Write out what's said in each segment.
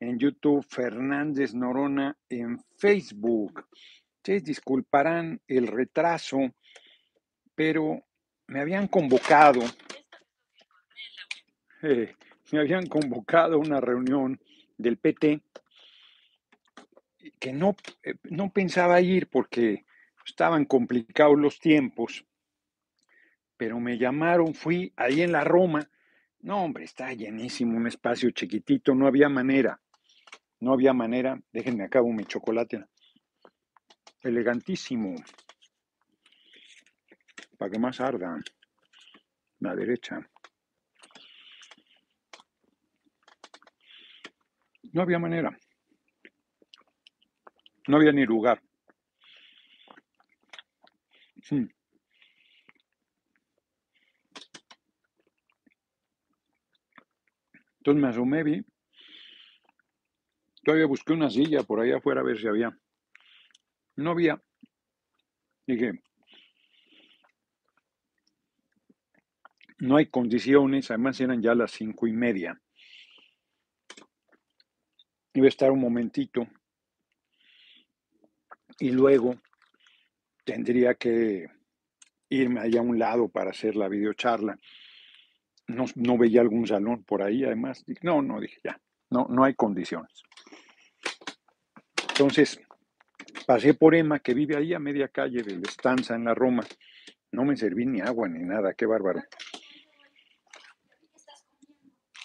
en YouTube, Fernández Norona en Facebook. Ustedes disculparán el retraso, pero me habían convocado, eh, me habían convocado a una reunión del PT que no, eh, no pensaba ir porque estaban complicados los tiempos, pero me llamaron, fui ahí en la Roma. No, hombre, está llenísimo, un espacio chiquitito, no había manera, no había manera. Déjenme acabo mi chocolate. Elegantísimo para que más arda. La derecha. No había manera. No había ni lugar. Hmm. Entonces me asomé, vi. Todavía busqué una silla por ahí afuera a ver si había. No había. Dije, no hay condiciones, además eran ya las cinco y media. Iba a estar un momentito y luego tendría que irme allá a un lado para hacer la videocharla. No, no veía algún salón por ahí, además. No, no, dije ya, no, no hay condiciones. Entonces, pasé por Emma, que vive ahí a media calle de la estanza en la Roma. No me serví ni agua ni nada, qué bárbaro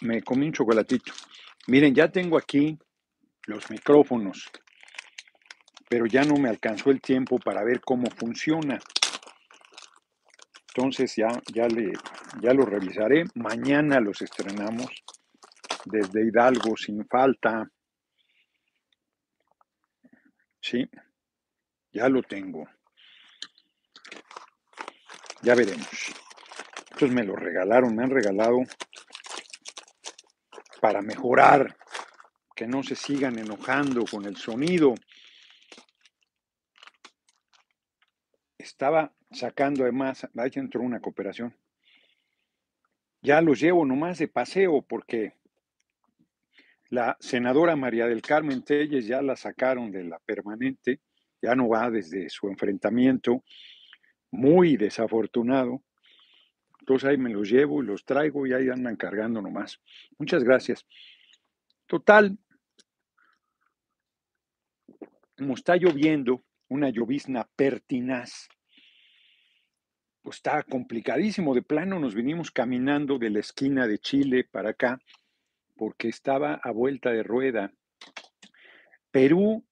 me comí un chocolatito. Miren, ya tengo aquí los micrófonos, pero ya no me alcanzó el tiempo para ver cómo funciona. Entonces ya, ya, le, ya lo revisaré. Mañana los estrenamos desde Hidalgo sin falta. Sí, ya lo tengo. Ya veremos. Entonces me lo regalaron, me han regalado para mejorar, que no se sigan enojando con el sonido. Estaba sacando además, ahí entró una cooperación. Ya los llevo nomás de paseo porque la senadora María del Carmen Telles ya la sacaron de la permanente, ya no va desde su enfrentamiento, muy desafortunado. Entonces ahí me los llevo y los traigo y ahí andan cargando nomás. Muchas gracias. Total, como está lloviendo, una llovizna pertinaz, pues está complicadísimo. De plano nos vinimos caminando de la esquina de Chile para acá porque estaba a vuelta de rueda. Perú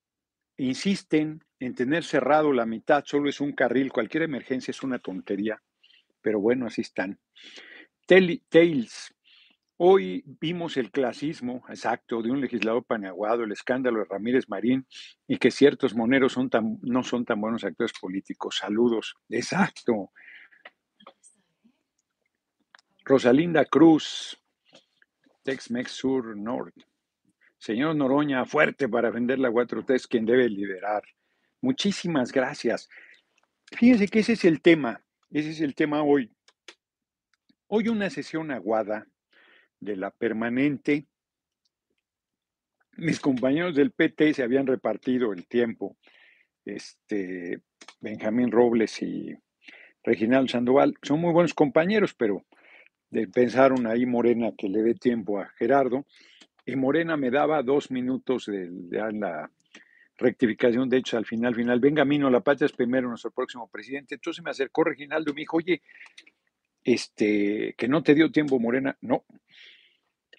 insisten en tener cerrado la mitad, solo es un carril, cualquier emergencia es una tontería pero bueno, así están. Tales. Hoy vimos el clasismo exacto de un legislador paneaguado, el escándalo de Ramírez Marín y que ciertos moneros no son tan buenos actores políticos. Saludos. Exacto. Rosalinda Cruz, Tex-Mex Sur Norte. Señor Noroña, fuerte para vender la 4T es quien debe liderar. Muchísimas gracias. Fíjense que ese es el tema. Ese es el tema hoy. Hoy una sesión aguada de la permanente. Mis compañeros del PT se habían repartido el tiempo. Este, Benjamín Robles y Reginaldo Sandoval son muy buenos compañeros, pero pensaron ahí Morena que le dé tiempo a Gerardo. Y Morena me daba dos minutos de, de la rectificación de hechos al final, final. Venga, Mino, la patria es primero nuestro próximo presidente. Entonces me acercó Reginaldo y me dijo, oye, este, que no te dio tiempo, Morena. No.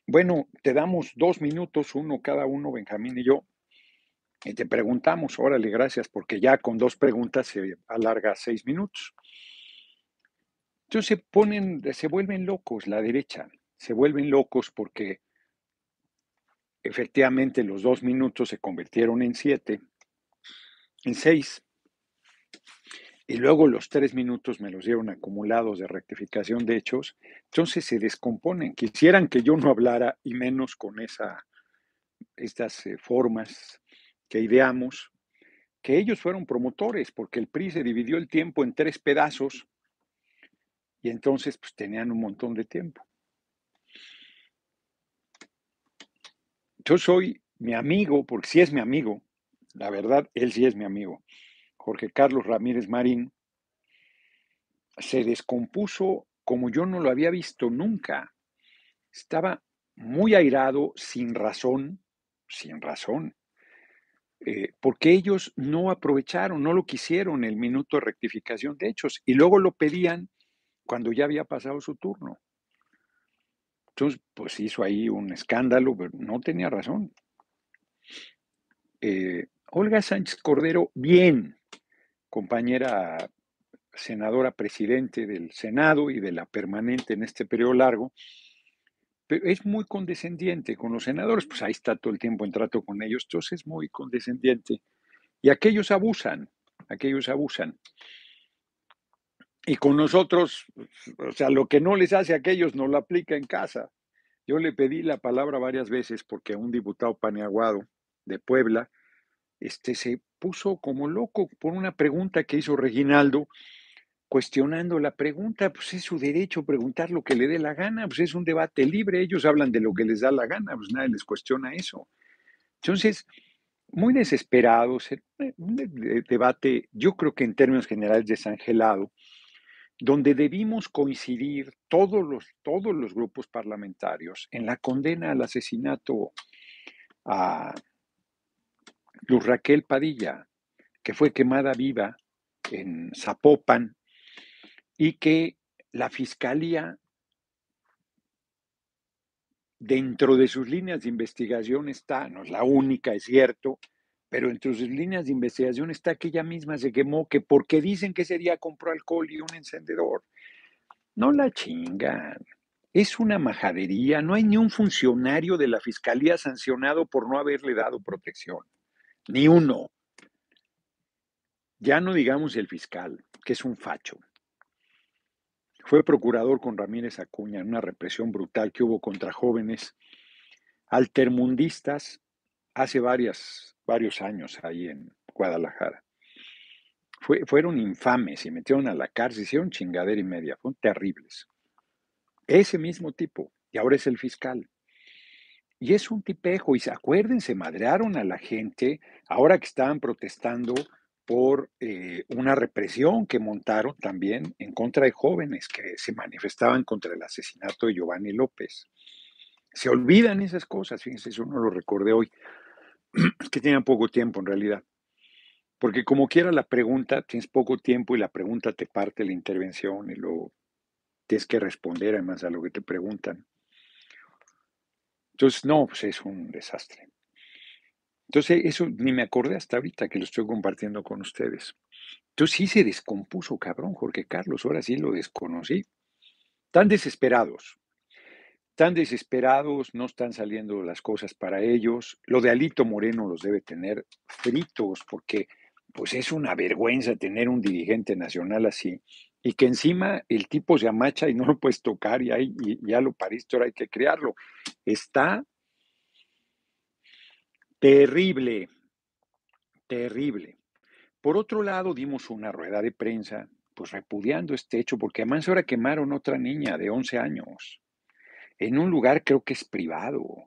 Bueno, te damos dos minutos, uno cada uno, Benjamín y yo, y te preguntamos, órale, gracias, porque ya con dos preguntas se alarga seis minutos. Entonces se ponen, se vuelven locos la derecha, se vuelven locos porque Efectivamente, los dos minutos se convirtieron en siete, en seis. Y luego los tres minutos me los dieron acumulados de rectificación de hechos. Entonces se descomponen. Quisieran que yo no hablara y menos con esa, estas eh, formas que ideamos, que ellos fueron promotores, porque el PRI se dividió el tiempo en tres pedazos y entonces pues tenían un montón de tiempo. yo soy mi amigo, porque sí es mi amigo, la verdad, él sí es mi amigo, Jorge Carlos Ramírez Marín, se descompuso como yo no lo había visto nunca. Estaba muy airado, sin razón, sin razón, eh, porque ellos no aprovecharon, no lo quisieron el minuto de rectificación de hechos y luego lo pedían cuando ya había pasado su turno. Entonces, pues hizo ahí un escándalo, pero no tenía razón. Eh, Olga Sánchez Cordero, bien, compañera senadora presidente del Senado y de la permanente en este periodo largo, pero es muy condescendiente con los senadores, pues ahí está todo el tiempo en trato con ellos, entonces es muy condescendiente. Y aquellos abusan, aquellos abusan. Y con nosotros, o sea, lo que no les hace a aquellos no lo aplica en casa. Yo le pedí la palabra varias veces porque un diputado paneaguado de Puebla este, se puso como loco por una pregunta que hizo Reginaldo cuestionando la pregunta, pues es su derecho preguntar lo que le dé la gana, pues es un debate libre, ellos hablan de lo que les da la gana, pues nadie les cuestiona eso. Entonces, muy desesperados, eh, un debate, yo creo que en términos generales desangelado, donde debimos coincidir todos los, todos los grupos parlamentarios en la condena al asesinato a Luz Raquel Padilla, que fue quemada viva en Zapopan y que la Fiscalía, dentro de sus líneas de investigación está, no es la única, es cierto, pero entre sus líneas de investigación está que ella misma se quemó, que porque dicen que ese día compró alcohol y un encendedor. No la chingan. Es una majadería. No hay ni un funcionario de la fiscalía sancionado por no haberle dado protección. Ni uno. Ya no digamos el fiscal, que es un facho. Fue procurador con Ramírez Acuña en una represión brutal que hubo contra jóvenes altermundistas hace varias, varios años ahí en Guadalajara. fueron infames, se metieron a la cárcel, hicieron chingadera y media, fueron terribles. Ese mismo tipo, y ahora es el fiscal. Y es un tipejo, y acuérdense, madrearon a la gente ahora que estaban protestando por eh, una represión que montaron también en contra de jóvenes que se manifestaban contra el asesinato de Giovanni López. Se olvidan esas cosas, fíjense, eso no lo recordé hoy, que tenían poco tiempo en realidad. Porque como quiera la pregunta, tienes poco tiempo y la pregunta te parte la intervención y luego tienes que responder además a lo que te preguntan. Entonces, no, pues es un desastre. Entonces, eso ni me acordé hasta ahorita que lo estoy compartiendo con ustedes. Entonces, sí se descompuso, cabrón, Jorge Carlos, ahora sí lo desconocí. Tan desesperados, tan desesperados, no están saliendo las cosas para ellos. Lo de Alito Moreno los debe tener fritos porque pues es una vergüenza tener un dirigente nacional así y que encima el tipo se amacha y no lo puedes tocar y, ahí, y ya lo pariste, ahora hay que crearlo. Está Terrible, terrible. Por otro lado, dimos una rueda de prensa, pues repudiando este hecho, porque además ahora quemaron otra niña de 11 años, en un lugar creo que es privado.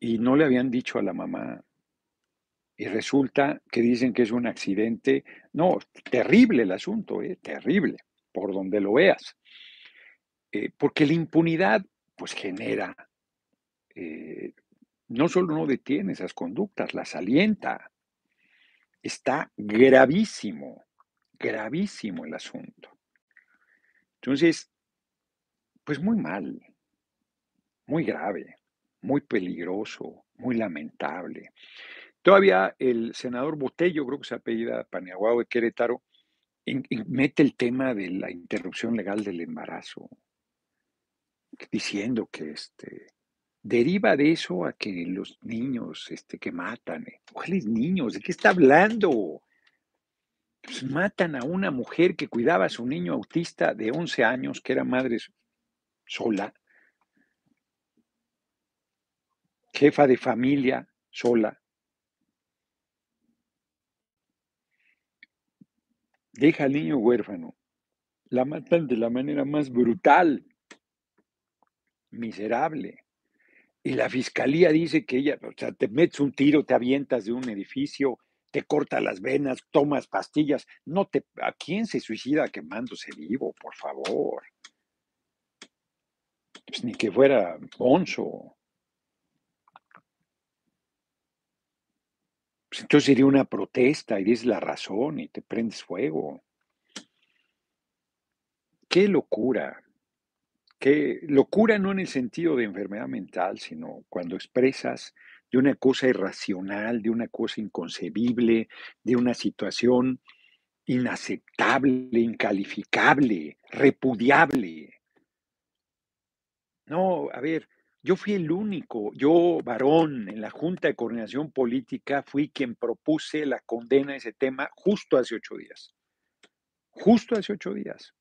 Y no le habían dicho a la mamá. Y resulta que dicen que es un accidente. No, terrible el asunto, ¿eh? terrible, por donde lo veas. Eh, porque la impunidad, pues genera eh, no solo no detiene esas conductas, las alienta. Está gravísimo, gravísimo el asunto. Entonces, pues muy mal, muy grave, muy peligroso, muy lamentable. Todavía el senador Botello, creo que se apellida Paniaguao de Querétaro, mete el tema de la interrupción legal del embarazo, diciendo que este, deriva de eso a que los niños este, que matan, eh, ¿cuáles niños? ¿De qué está hablando? Pues matan a una mujer que cuidaba a su niño autista de 11 años, que era madre sola, jefa de familia sola. Deja al niño huérfano. La matan de la manera más brutal, miserable. Y la fiscalía dice que ella, o sea, te metes un tiro, te avientas de un edificio, te corta las venas, tomas pastillas. No te, ¿a quién se suicida quemándose vivo, por favor? Pues ni que fuera Bonzo. Pues entonces sería una protesta y dices la razón y te prendes fuego. Qué locura. Qué locura no en el sentido de enfermedad mental, sino cuando expresas de una cosa irracional, de una cosa inconcebible, de una situación inaceptable, incalificable, repudiable. No, a ver, yo fui el único, yo varón en la Junta de Coordinación Política, fui quien propuse la condena de ese tema justo hace ocho días. Justo hace ocho días.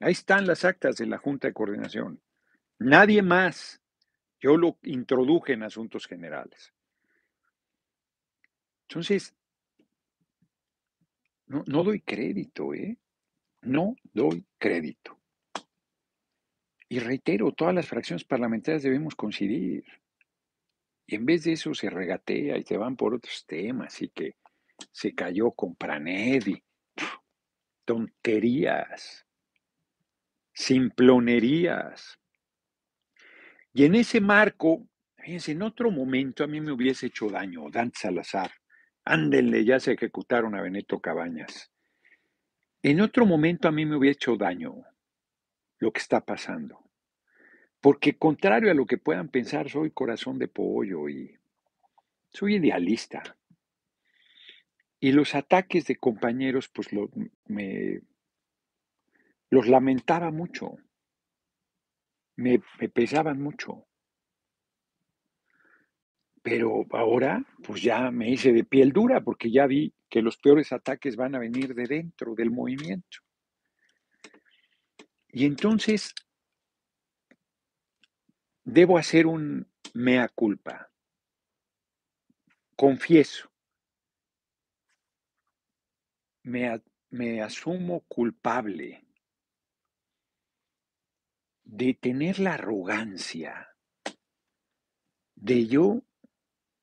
Ahí están las actas de la Junta de Coordinación. Nadie más. Yo lo introduje en asuntos generales. Entonces, no, no doy crédito, ¿eh? No doy crédito. Y reitero, todas las fracciones parlamentarias debemos coincidir. Y en vez de eso se regatea y se van por otros temas y que se cayó con Pranedi. tonterías, simplonerías. Y en ese marco, fíjense, en otro momento a mí me hubiese hecho daño Dante Salazar. Ándenle, ya se ejecutaron a Benito Cabañas. En otro momento a mí me hubiera hecho daño lo que está pasando. Porque contrario a lo que puedan pensar, soy corazón de pollo y soy idealista. Y los ataques de compañeros, pues me, los lamentaba mucho, me, me pesaban mucho. Pero ahora, pues ya me hice de piel dura porque ya vi que los peores ataques van a venir de dentro del movimiento. Y entonces debo hacer un mea culpa. Confieso, me, asumo culpable de tener la arrogancia de yo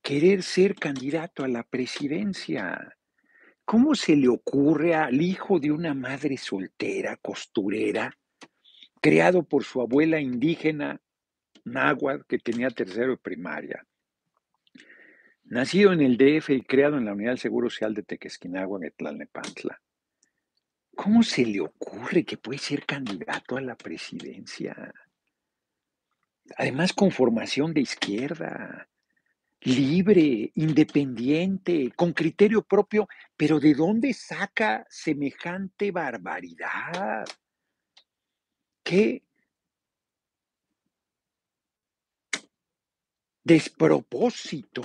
querer ser candidato a la presidencia. ¿Cómo se le ocurre al hijo de una madre soltera, costurera, creado por su abuela indígena náhuatl que tenía tercero de primaria. Nacido en el DF y creado en la Unidad del Seguro Social de Tequesquinagua, en Tlalnepantla. ¿Cómo se le ocurre que puede ser candidato a la presidencia? Además, con formación de izquierda, libre, independiente, con criterio propio, pero ¿de dónde saca semejante barbaridad? ¿Qué despropósito.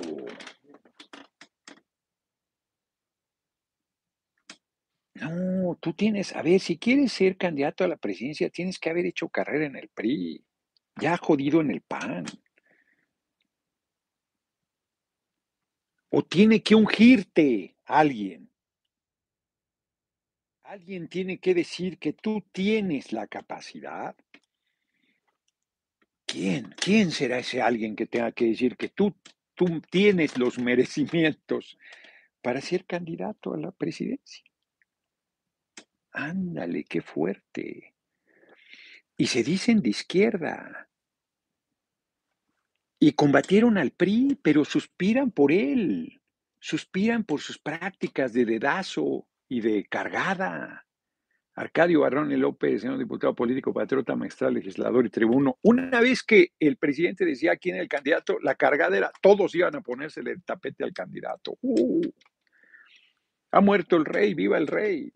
No, tú tienes, a ver, si quieres ser candidato a la presidencia, tienes que haber hecho carrera en el PRI, ya jodido en el PAN. O tiene que ungirte alguien. Alguien tiene que decir que tú tienes la capacidad ¿Quién? ¿Quién será ese alguien que tenga que decir que tú, tú tienes los merecimientos para ser candidato a la presidencia? Ándale, qué fuerte. Y se dicen de izquierda. Y combatieron al PRI, pero suspiran por él. Suspiran por sus prácticas de dedazo y de cargada. Arcadio Barrón López, señor diputado político, patriota, maestral, legislador y tribuno. Una vez que el presidente decía quién era el candidato, la cargadera, todos iban a ponérsele el tapete al candidato. Uh, ha muerto el rey, viva el rey.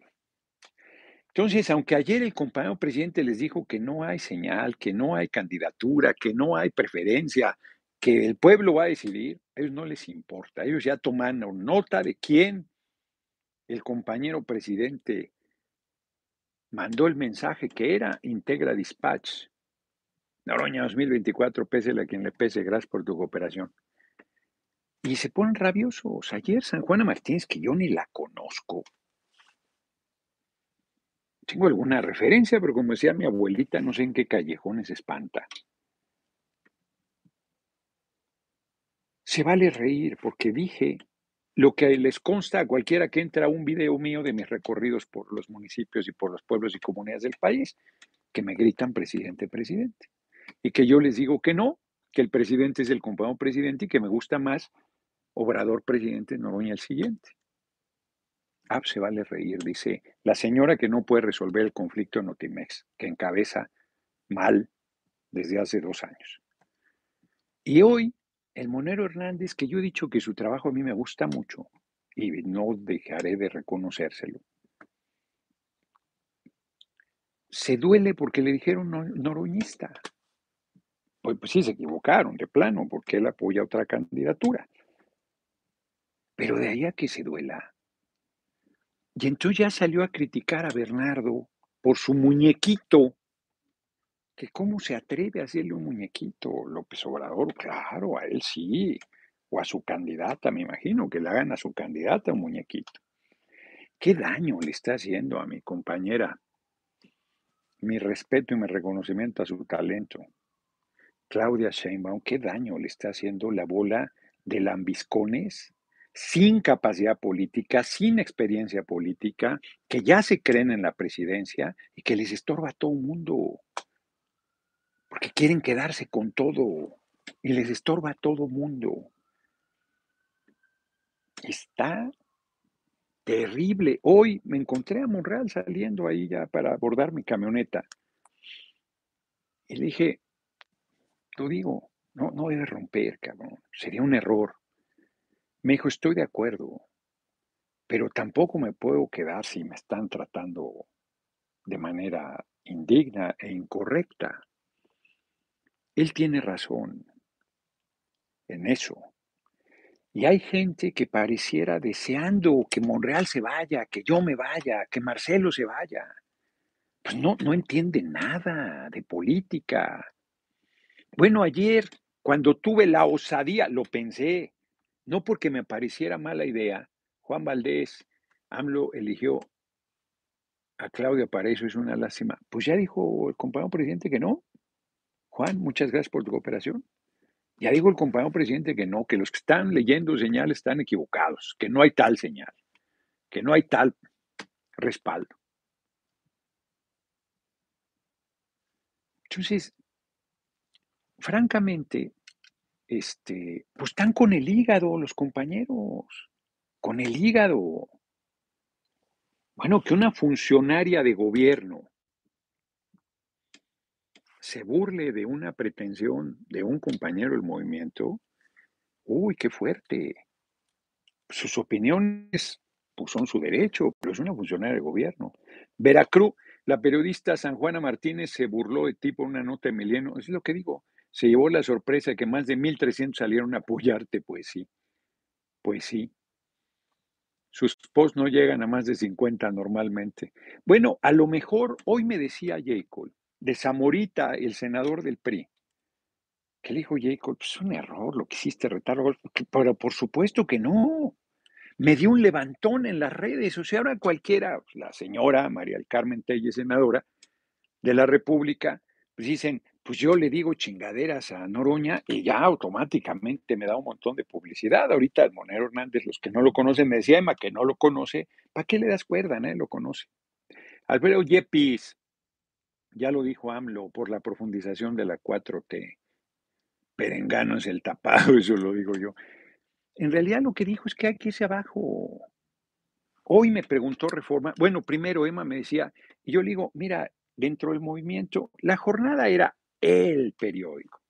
Entonces, aunque ayer el compañero presidente les dijo que no hay señal, que no hay candidatura, que no hay preferencia, que el pueblo va a decidir, a ellos no les importa. Ellos ya toman nota de quién el compañero presidente mandó el mensaje que era Integra Dispatch. Noroña 2024, pésele a quien le pese, gracias por tu cooperación. Y se ponen rabiosos. Ayer San Juana Martínez, que yo ni la conozco. Tengo alguna referencia, pero como decía mi abuelita, no sé en qué callejones espanta. Se vale reír porque dije lo que les consta a cualquiera que entra a un video mío de mis recorridos por los municipios y por los pueblos y comunidades del país, que me gritan presidente, presidente. Y que yo les digo que no, que el presidente es el compañero presidente y que me gusta más Obrador presidente Noroña el siguiente. Ah, pues se vale reír, dice la señora que no puede resolver el conflicto en Otimex, que encabeza mal desde hace dos años. Y hoy el Monero Hernández, que yo he dicho que su trabajo a mí me gusta mucho y no dejaré de reconocérselo, se duele porque le dijeron noroñista. Pues, pues sí, se equivocaron de plano, porque él apoya otra candidatura. Pero de ahí a que se duela. Y entonces ya salió a criticar a Bernardo por su muñequito que cómo se atreve a hacerle un muñequito López Obrador, claro, a él sí, o a su candidata, me imagino, que le hagan a su candidata un muñequito. ¿Qué daño le está haciendo a mi compañera? Mi respeto y mi reconocimiento a su talento. Claudia Sheinbaum, ¿qué daño le está haciendo la bola de lambiscones sin capacidad política, sin experiencia política, que ya se creen en la presidencia y que les estorba a todo el mundo? Porque quieren quedarse con todo y les estorba a todo mundo. Está terrible. Hoy me encontré a Monreal saliendo ahí ya para abordar mi camioneta. Y le dije, tú digo, no, no debe romper, cabrón. Sería un error. Me dijo, estoy de acuerdo, pero tampoco me puedo quedar si me están tratando de manera indigna e incorrecta. Él tiene razón en eso. Y hay gente que pareciera deseando que Monreal se vaya, que yo me vaya, que Marcelo se vaya. Pues no, no entiende nada de política. Bueno, ayer, cuando tuve la osadía, lo pensé, no porque me pareciera mala idea, Juan Valdés, AMLO eligió a Claudia para eso, es una lástima. Pues ya dijo el compañero presidente que no. Juan, muchas gracias por tu cooperación. Ya dijo el compañero presidente que no, que los que están leyendo señales están equivocados, que no hay tal señal, que no hay tal respaldo. Entonces, francamente, este, pues están con el hígado los compañeros, con el hígado. Bueno, que una funcionaria de gobierno se burle de una pretensión de un compañero del movimiento, uy, qué fuerte. Sus opiniones pues, son su derecho, pero es una funcionaria de gobierno. Veracruz, la periodista San Juana Martínez se burló de ti por una nota de Emiliano, es lo que digo, se llevó la sorpresa de que más de 1.300 salieron a apoyarte, pues sí, pues sí. Sus posts no llegan a más de 50 normalmente. Bueno, a lo mejor hoy me decía Jacob, de Zamorita, el senador del PRI, que le dijo Jacob, es un error lo que hiciste, retardo, pero por supuesto que no. Me dio un levantón en las redes, o sea, ahora cualquiera, la señora María del Carmen Telle, senadora de la República, pues dicen, pues yo le digo chingaderas a Noroña y ya automáticamente me da un montón de publicidad. Ahorita el Monero Hernández, los que no lo conocen, me decía Emma que no lo conoce, ¿para qué le das cuerda? Nadie lo conoce. Alfredo Yepis, ya lo dijo AMLO, por la profundización de la 4T. Perengano es el tapado, eso lo digo yo. En realidad lo que dijo es que hay que irse abajo. Hoy me preguntó Reforma, bueno, primero Emma me decía, y yo le digo, mira, dentro del movimiento, la jornada era el periódico.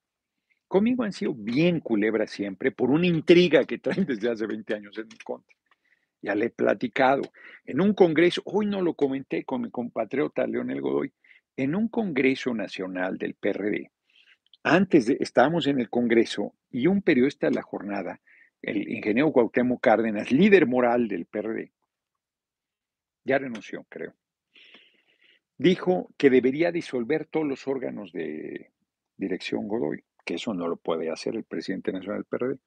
Conmigo han sido bien culebras siempre por una intriga que traen desde hace 20 años en mi contra. Ya le he platicado. En un congreso, hoy no lo comenté con mi compatriota Leonel Godoy, en un Congreso Nacional del PRD, antes de, estábamos en el Congreso y un periodista de la jornada, el ingeniero Cuauhtémoc Cárdenas, líder moral del PRD, ya renunció, creo, dijo que debería disolver todos los órganos de dirección Godoy, que eso no lo puede hacer el presidente nacional del PRD.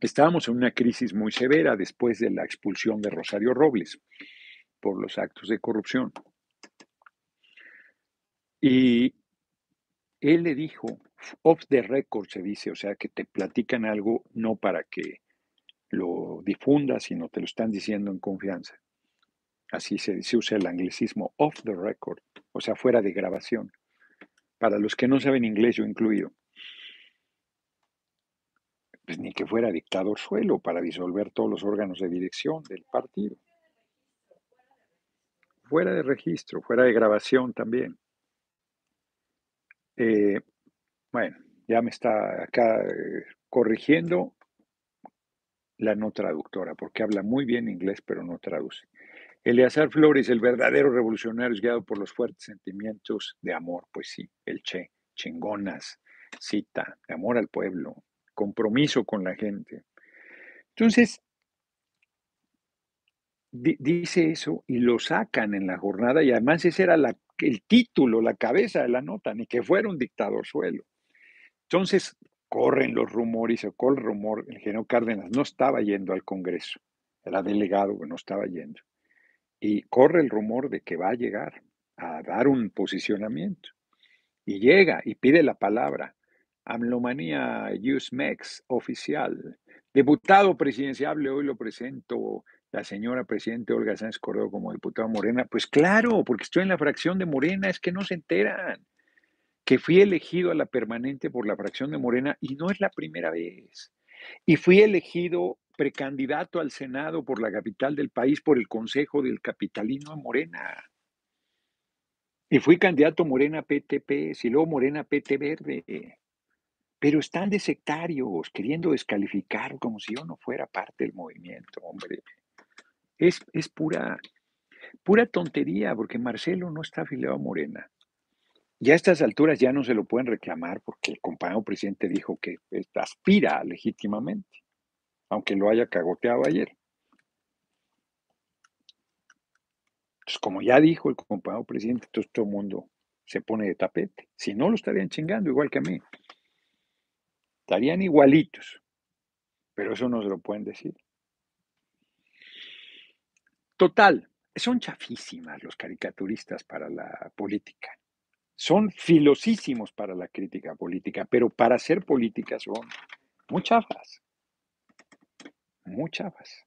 Estábamos en una crisis muy severa después de la expulsión de Rosario Robles por los actos de corrupción. Y él le dijo off the record se dice, o sea, que te platican algo no para que lo difundas, sino te lo están diciendo en confianza. Así se, se usa el anglicismo off the record, o sea, fuera de grabación. Para los que no saben inglés, yo incluido. Pues ni que fuera dictador suelo para disolver todos los órganos de dirección del partido. Fuera de registro, fuera de grabación también. Eh, bueno, ya me está acá eh, corrigiendo la no traductora, porque habla muy bien inglés, pero no traduce. Eleazar Flores, el verdadero revolucionario, es guiado por los fuertes sentimientos de amor, pues sí, el Che, chingonas, cita, de amor al pueblo, compromiso con la gente. Entonces, dice eso y lo sacan en la jornada y además ese era el título, la cabeza de la nota, ni que fuera un dictador suelo. Entonces, corren los rumores, o corre el rumor, el general Cárdenas no estaba yendo al Congreso, era delegado, no estaba yendo. Y corre el rumor de que va a llegar a dar un posicionamiento. Y llega y pide la palabra. Amlomanía USMEX oficial. Diputado presidencial, hoy lo presento la señora presidente Olga Sánchez Cordero como diputada Morena. Pues claro, porque estoy en la fracción de Morena, es que no se enteran que fui elegido a la permanente por la fracción de Morena y no es la primera vez. Y fui elegido precandidato al Senado por la capital del país por el Consejo del Capitalino de Morena. Y fui candidato Morena PTP, y luego Morena PT Verde. Pero están de sectarios, queriendo descalificar como si yo no fuera parte del movimiento, hombre. Es, es pura, pura tontería, porque Marcelo no está afiliado a Morena. Ya a estas alturas ya no se lo pueden reclamar porque el compañero presidente dijo que aspira legítimamente, aunque lo haya cagoteado ayer. Entonces, como ya dijo el compañero presidente, todo el mundo se pone de tapete. Si no, lo estarían chingando igual que a mí. Estarían igualitos. Pero eso no se lo pueden decir. Total, son chafísimas los caricaturistas para la política son filosísimos para la crítica política, pero para hacer política son muy chafas. Muy chafas.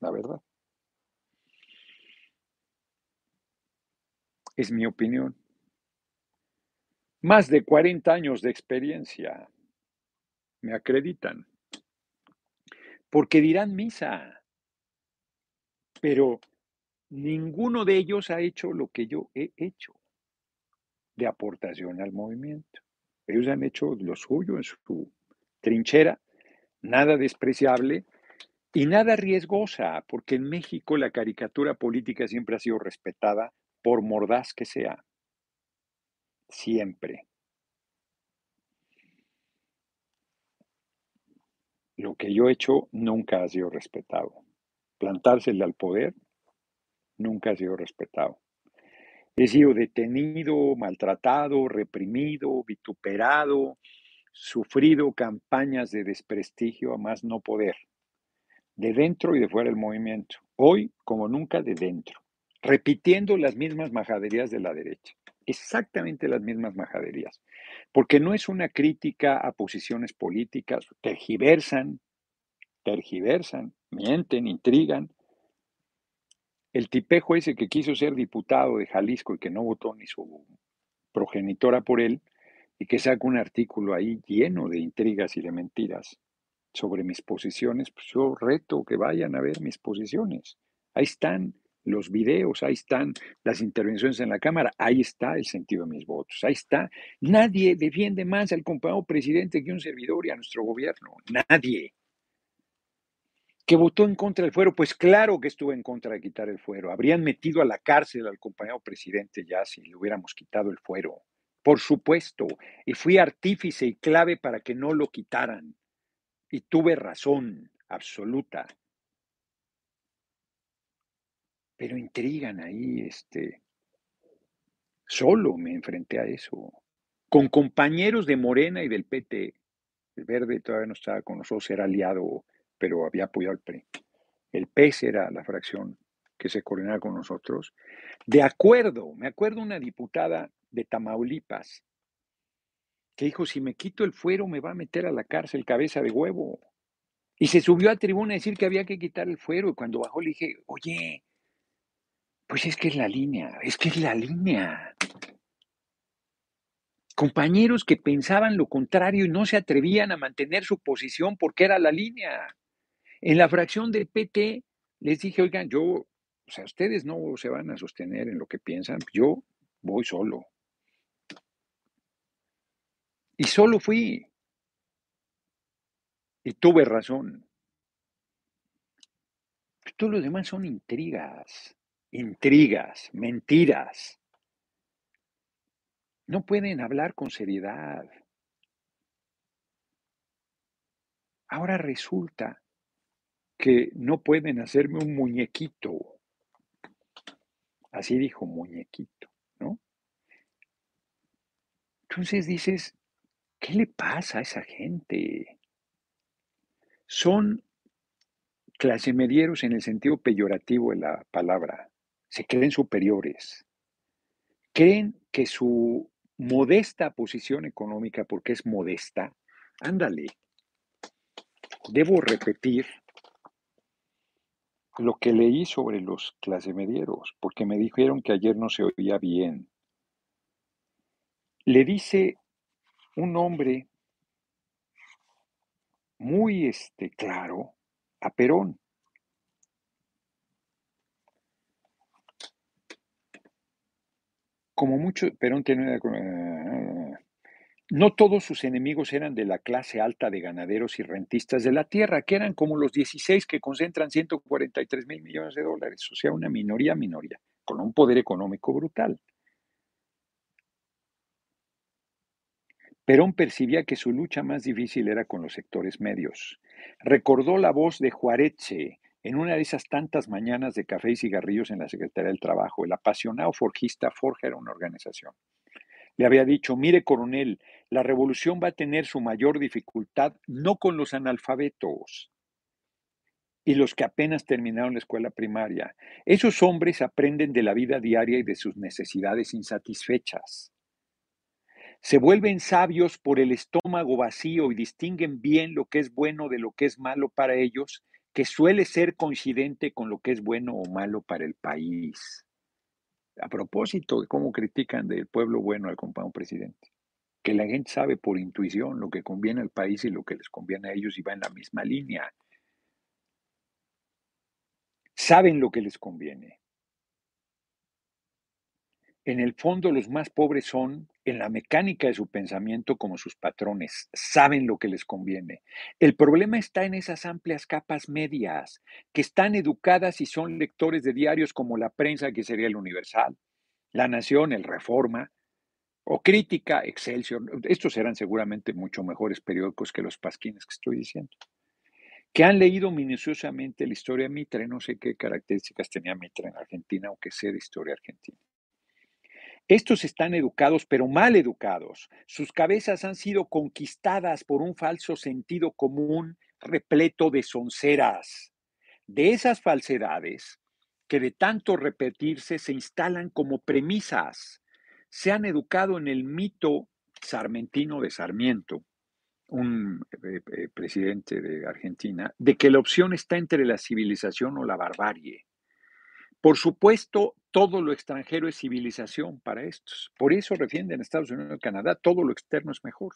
La verdad. Es mi opinión. Más de 40 años de experiencia me acreditan. Porque dirán misa, pero ninguno de ellos ha hecho lo que yo he hecho de aportación al movimiento. Ellos han hecho lo suyo en su trinchera, nada despreciable y nada riesgosa, porque en México la caricatura política siempre ha sido respetada por mordaz que sea. Siempre. Lo que yo he hecho nunca ha sido respetado. Plantársele al poder nunca ha sido respetado. He sido detenido, maltratado, reprimido, vituperado, sufrido campañas de desprestigio a más no poder, de dentro y de fuera del movimiento. Hoy, como nunca, de dentro, repitiendo las mismas majaderías de la derecha, exactamente las mismas majaderías, porque no es una crítica a posiciones políticas, tergiversan, tergiversan, mienten, intrigan, el tipejo ese que quiso ser diputado de Jalisco y que no votó ni su progenitora por él, y que saca un artículo ahí lleno de intrigas y de mentiras sobre mis posiciones, pues yo reto que vayan a ver mis posiciones. Ahí están los videos, ahí están las intervenciones en la Cámara, ahí está el sentido de mis votos, ahí está. Nadie defiende más al compañero presidente que un servidor y a nuestro gobierno, nadie que votó en contra del fuero, pues claro que estuve en contra de quitar el fuero. Habrían metido a la cárcel al compañero presidente ya si le hubiéramos quitado el fuero. Por supuesto. Y fui artífice y clave para que no lo quitaran. Y tuve razón absoluta. Pero intrigan ahí, este. Solo me enfrenté a eso. Con compañeros de Morena y del PT. El verde todavía no estaba con nosotros, era aliado pero había apoyado al PRI. El PES era la fracción que se coordinaba con nosotros. De acuerdo, me acuerdo una diputada de Tamaulipas que dijo, si me quito el fuero me va a meter a la cárcel cabeza de huevo. Y se subió a tribuna a decir que había que quitar el fuero. Y cuando bajó le dije, oye, pues es que es la línea, es que es la línea. Compañeros que pensaban lo contrario y no se atrevían a mantener su posición porque era la línea. En la fracción del PT les dije, oigan, yo, o sea, ustedes no se van a sostener en lo que piensan, yo voy solo. Y solo fui. Y tuve razón. Todo lo demás son intrigas, intrigas, mentiras. No pueden hablar con seriedad. Ahora resulta que no pueden hacerme un muñequito. Así dijo muñequito, ¿no? Entonces dices, ¿Qué le pasa a esa gente? Son clase medieros en el sentido peyorativo de la palabra. Se creen superiores. Creen que su modesta posición económica, porque es modesta, ándale, debo repetir lo que leí sobre los clase medieros, porque me dijeron que ayer no se oía bien. Le dice un hombre muy este, claro a Perón. Como mucho, Perón tiene... No todos sus enemigos eran de la clase alta de ganaderos y rentistas de la tierra, que eran como los 16 que concentran 143 mil millones de dólares, o sea, una minoría minoría, con un poder económico brutal. Perón percibía que su lucha más difícil era con los sectores medios. Recordó la voz de Juareche en una de esas tantas mañanas de café y cigarrillos en la Secretaría del Trabajo. El apasionado forjista Forja era una organización. Le había dicho, mire coronel, la revolución va a tener su mayor dificultad no con los analfabetos y los que apenas terminaron la escuela primaria. Esos hombres aprenden de la vida diaria y de sus necesidades insatisfechas se vuelven sabios por el estómago vacío y distinguen bien lo que es bueno de lo que es malo para ellos, que suele ser coincidente con lo que es bueno o malo para el país. A propósito de cómo critican del pueblo bueno al compañero presidente, que la gente sabe por intuición lo que conviene al país y lo que les conviene a ellos y va en la misma línea. Saben lo que les conviene. En el fondo los más pobres son en la mecánica de su pensamiento como sus patrones, saben lo que les conviene. El problema está en esas amplias capas medias, que están educadas y son lectores de diarios como La Prensa, que sería el Universal, La Nación, el Reforma, o Crítica, Excelsior. Estos serán seguramente mucho mejores periódicos que los pasquines que estoy diciendo. Que han leído minuciosamente la historia de Mitre, no sé qué características tenía Mitre en Argentina, aunque sé de historia argentina. Estos están educados, pero mal educados. Sus cabezas han sido conquistadas por un falso sentido común repleto de sonceras. De esas falsedades, que de tanto repetirse se instalan como premisas, se han educado en el mito sarmentino de Sarmiento, un eh, eh, presidente de Argentina, de que la opción está entre la civilización o la barbarie. Por supuesto, todo lo extranjero es civilización para estos. Por eso refienden Estados Unidos y Canadá, todo lo externo es mejor.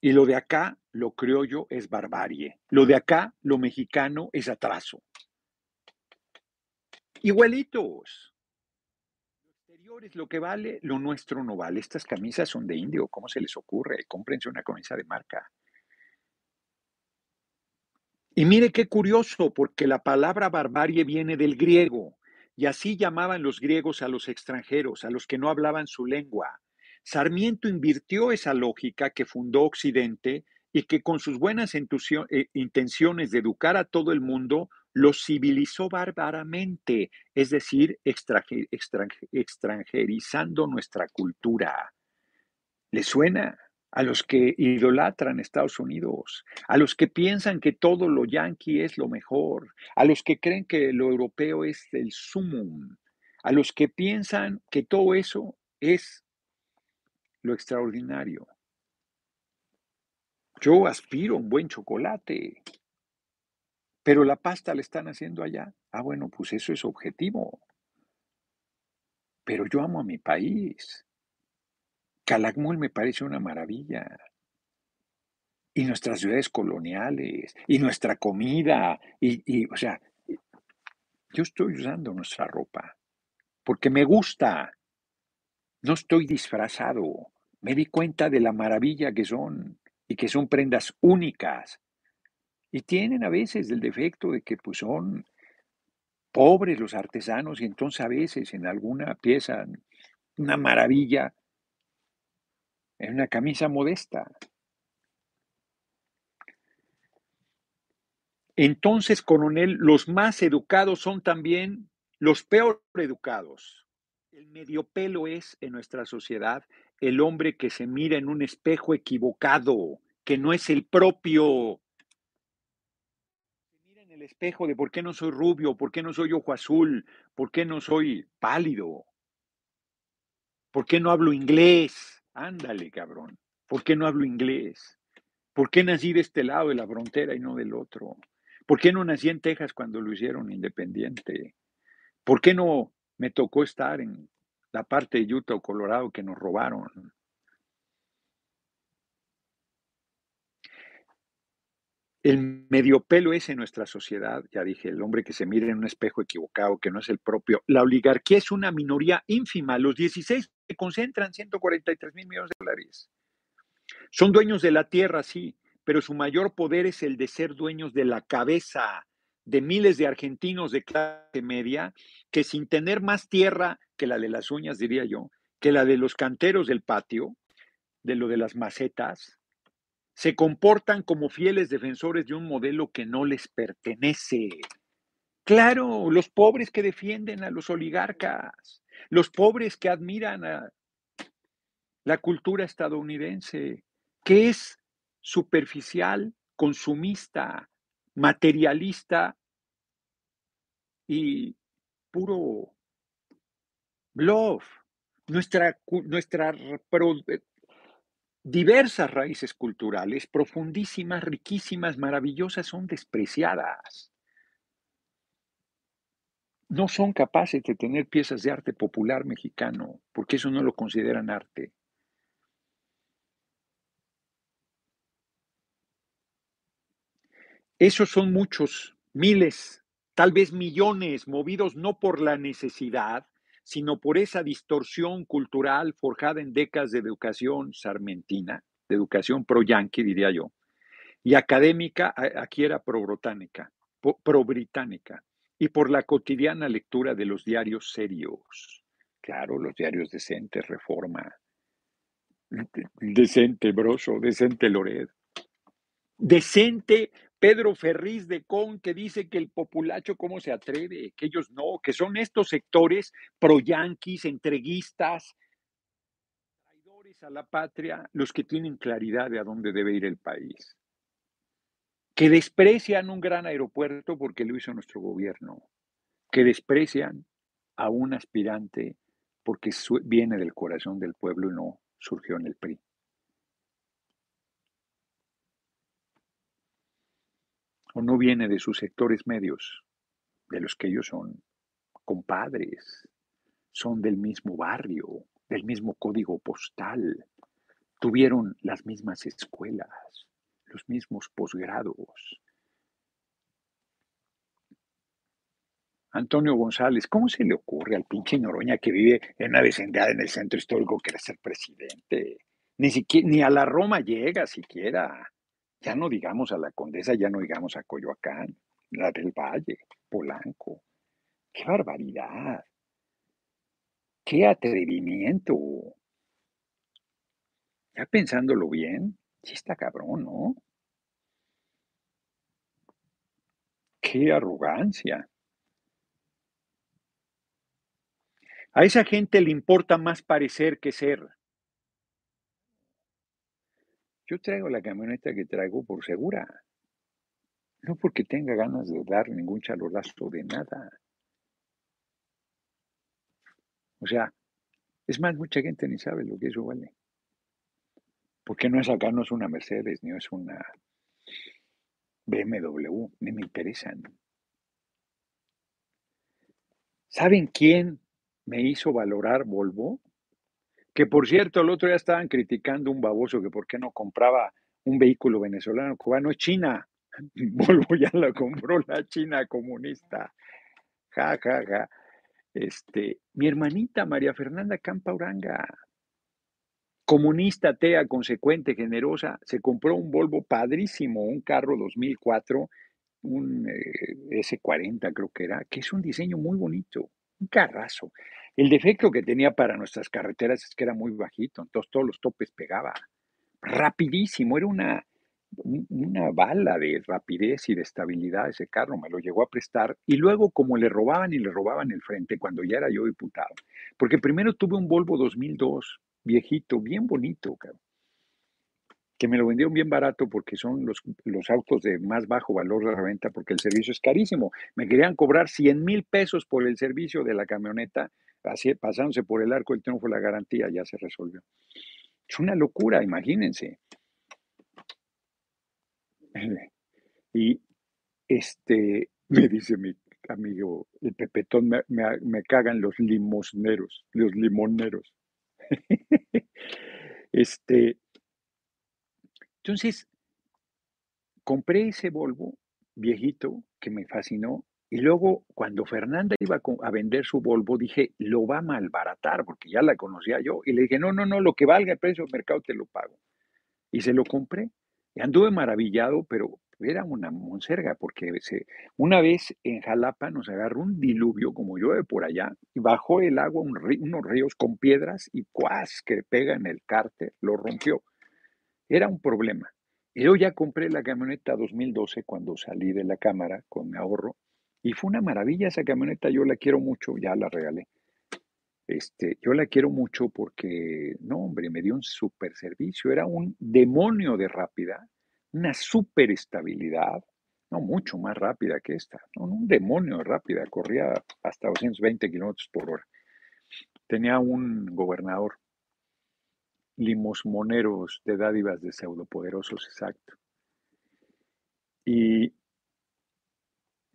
Y lo de acá, lo criollo, es barbarie. Lo de acá, lo mexicano, es atraso. Igualitos. Lo exterior es lo que vale, lo nuestro no vale. Estas camisas son de indio, ¿cómo se les ocurre? Cómprense una camisa de marca. Y mire qué curioso, porque la palabra barbarie viene del griego, y así llamaban los griegos a los extranjeros, a los que no hablaban su lengua. Sarmiento invirtió esa lógica que fundó Occidente y que con sus buenas eh, intenciones de educar a todo el mundo, los civilizó bárbaramente, es decir, extranjerizando nuestra cultura. ¿Le suena? A los que idolatran Estados Unidos, a los que piensan que todo lo yanqui es lo mejor, a los que creen que lo europeo es el sumum, a los que piensan que todo eso es lo extraordinario. Yo aspiro un buen chocolate, pero la pasta la están haciendo allá. Ah, bueno, pues eso es objetivo. Pero yo amo a mi país. Calakmul me parece una maravilla. Y nuestras ciudades coloniales, y nuestra comida, y, y, o sea, yo estoy usando nuestra ropa porque me gusta. No estoy disfrazado. Me di cuenta de la maravilla que son y que son prendas únicas. Y tienen a veces el defecto de que pues son pobres los artesanos y entonces a veces en alguna pieza, una maravilla, en una camisa modesta. Entonces, coronel, los más educados son también los peor educados. El medio pelo es en nuestra sociedad el hombre que se mira en un espejo equivocado, que no es el propio. Se mira en el espejo de por qué no soy rubio, por qué no soy ojo azul, por qué no soy pálido, por qué no hablo inglés. Ándale, cabrón. ¿Por qué no hablo inglés? ¿Por qué nací de este lado de la frontera y no del otro? ¿Por qué no nací en Texas cuando lo hicieron independiente? ¿Por qué no me tocó estar en la parte de Utah o Colorado que nos robaron? El medio pelo es en nuestra sociedad, ya dije, el hombre que se mira en un espejo equivocado, que no es el propio. La oligarquía es una minoría ínfima. Los 16 se concentran 143 mil millones de dólares. Son dueños de la tierra, sí, pero su mayor poder es el de ser dueños de la cabeza de miles de argentinos de clase media que sin tener más tierra que la de las uñas, diría yo, que la de los canteros del patio, de lo de las macetas, se comportan como fieles defensores de un modelo que no les pertenece. Claro, los pobres que defienden a los oligarcas, los pobres que admiran a la cultura estadounidense, que es superficial, consumista, materialista y puro bluff. Nuestra, nuestra eh, diversas raíces culturales, profundísimas, riquísimas, maravillosas, son despreciadas. No son capaces de tener piezas de arte popular mexicano, porque eso no lo consideran arte. Esos son muchos, miles, tal vez millones, movidos no por la necesidad, sino por esa distorsión cultural forjada en décadas de educación sarmentina, de educación pro-yanqui, diría yo, y académica, aquí era pro-británica, pro-británica, y por la cotidiana lectura de los diarios serios. Claro, los diarios decentes, Reforma, decente Broso, decente Lored, decente Pedro Ferriz de Con, que dice que el populacho, ¿cómo se atreve? Que ellos no, que son estos sectores pro-yanquis, entreguistas, traidores a la patria, los que tienen claridad de a dónde debe ir el país. Que desprecian un gran aeropuerto porque lo hizo nuestro gobierno. Que desprecian a un aspirante porque viene del corazón del pueblo y no surgió en el PRI. o no viene de sus sectores medios, de los que ellos son compadres, son del mismo barrio, del mismo código postal, tuvieron las mismas escuelas, los mismos posgrados. Antonio González, ¿cómo se le ocurre al pinche Noroña que vive en una vecindad en el centro histórico querer ser presidente? Ni, siquiera, ni a la Roma llega siquiera. Ya no digamos a la Condesa, ya no digamos a Coyoacán, la del Valle, Polanco. ¡Qué barbaridad! ¡Qué atrevimiento! Ya pensándolo bien, sí está cabrón, ¿no? ¡Qué arrogancia! A esa gente le importa más parecer que ser. Yo traigo la camioneta que traigo por segura, no porque tenga ganas de dar ningún chalorazo de nada. O sea, Es más, mucha gente ni sabe lo que eso vale. Es acá, no es una Mercedes, ni es una BMW, ni me interesan. ¿Saben quién me hizo valorar Volvo? Que por cierto, el otro día estaban criticando un baboso que por qué no compraba un vehículo venezolano cubano. Es China. Volvo ya la compró la China comunista. Ja, ja, ja. Este, mi hermanita María Fernanda Campa Uranga, comunista, tea, consecuente, generosa, se compró un Volvo padrísimo, un carro 2004, un eh, S40 creo que era, que es un diseño muy bonito, un carrazo. El defecto que tenía para nuestras carreteras es que era muy bajito, entonces todos los topes pegaba. Rapidísimo, era una, una bala de rapidez y de estabilidad ese carro, me lo llegó a prestar y luego como le robaban y le robaban el frente cuando ya era yo diputado, porque primero tuve un Volvo 2002, viejito, bien bonito, que me lo vendieron bien barato porque son los, los autos de más bajo valor de reventa porque el servicio es carísimo. Me querían cobrar 100 mil pesos por el servicio de la camioneta, así, pasándose por el arco del triunfo la garantía, ya se resolvió. Es una locura, imagínense. Y este, me dice mi amigo, el pepetón, me, me, cagan los limosneros, los limoneros. este, entonces, compré ese Volvo viejito que me fascinó y luego cuando Fernanda iba a vender su Volvo dije, lo va a malbaratar porque ya la conocía yo y le dije, no, no, no, lo que valga el precio del mercado te lo pago. Y se lo compré y anduve maravillado, pero era una monserga, porque una vez en Jalapa nos agarró un diluvio, como llueve por allá, y bajó el agua unos ríos con piedras y cuas que pega en el cárter, lo rompió. Era un problema. Y yo ya compré la camioneta 2012 cuando salí de la cámara con mi ahorro, y fue una maravilla esa camioneta, yo la quiero mucho, ya la regalé. Este, yo la quiero mucho porque, no, hombre, me dio un super servicio. Era un demonio de rápida, una super estabilidad, no mucho más rápida que esta, un demonio de rápida, corría hasta 220 kilómetros por hora. Tenía un gobernador, limosmoneros de dádivas de pseudopoderosos, exacto. Y,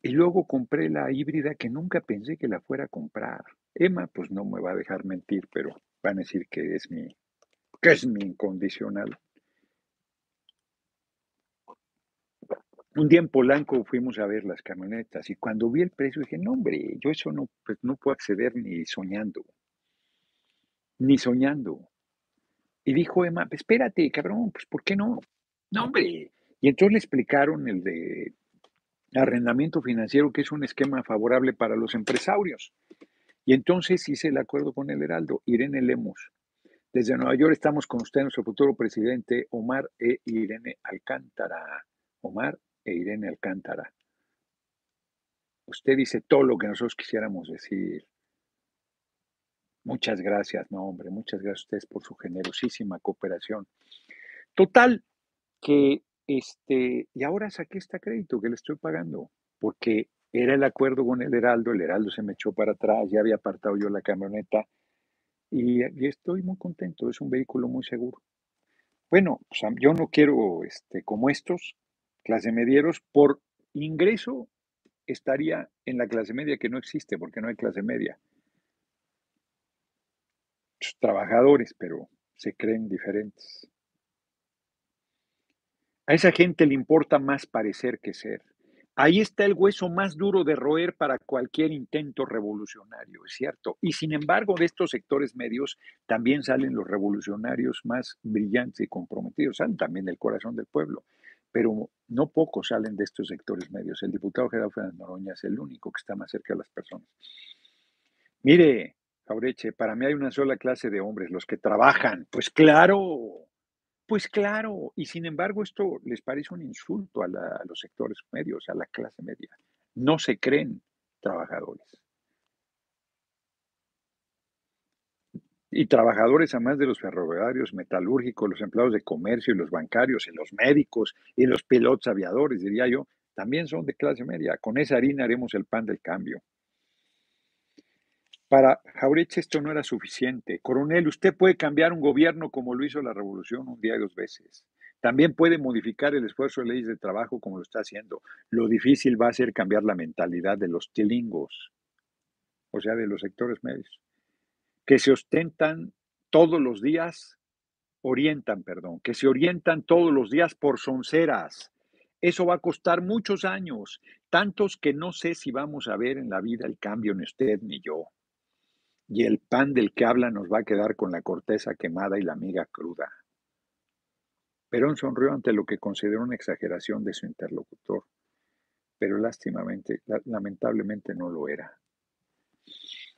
y luego compré la híbrida que nunca pensé que la fuera a comprar. Emma, pues no me va a dejar mentir, pero van a decir que es mi, que es mi incondicional. Un día en Polanco fuimos a ver las camionetas y cuando vi el precio dije, no hombre, yo eso no, pues no puedo acceder ni soñando, ni soñando. Y dijo Emma, espérate, cabrón, pues ¿por qué no? No hombre. Y entonces le explicaron el de arrendamiento financiero, que es un esquema favorable para los empresarios. Y entonces hice el acuerdo con el Heraldo, Irene Lemos. Desde Nueva York estamos con usted, nuestro futuro presidente, Omar e Irene Alcántara. Omar e Irene Alcántara. Usted dice todo lo que nosotros quisiéramos decir. Muchas gracias, no hombre, muchas gracias a ustedes por su generosísima cooperación. Total, que este, y ahora saqué este crédito que le estoy pagando, porque era el acuerdo con el Heraldo, el Heraldo se me echó para atrás, ya había apartado yo la camioneta y, estoy muy contento, es un vehículo muy seguro. Bueno, yo no quiero, este, como estos, clase medieros, por ingreso estaría en la clase media que no existe porque no hay clase media. trabajadores, pero se creen diferentes. A esa gente le importa más parecer que ser. Ahí está el hueso más duro de roer para cualquier intento revolucionario, es cierto. Y sin embargo, de estos sectores medios también salen los revolucionarios más brillantes y comprometidos, salen también del corazón del pueblo, pero no pocos salen de estos sectores medios. El diputado Gerardo Fernández Noroña es el único que está más cerca de las personas. Mire, Jaureche, para mí hay una sola clase de hombres, los que trabajan. Pues claro, pues claro, y sin embargo esto les parece un insulto a, los sectores medios, a la clase media. No se creen trabajadores. Y trabajadores, además de los ferroviarios, metalúrgicos, los empleados de comercio y los bancarios, y los médicos y los pilotos aviadores, diría yo, también son de clase media. Con esa harina haremos el pan del cambio. Para Jauretche esto no era suficiente. Coronel, usted puede cambiar un gobierno como lo hizo la revolución un día y dos veces. También puede modificar el esfuerzo de leyes de trabajo como lo está haciendo. Lo difícil va a ser cambiar la mentalidad de los tilingos, o sea, de los sectores medios, que se ostentan todos los días, orientan, perdón, que se orientan todos los días por sonceras. Eso va a costar muchos años, tantos que no sé si vamos a ver en la vida el cambio ni usted ni yo y el pan del que habla nos va a quedar con la corteza quemada y la miga cruda. Perón sonrió ante lo que consideró una exageración de su interlocutor, pero lástimamente, lamentablemente no lo era.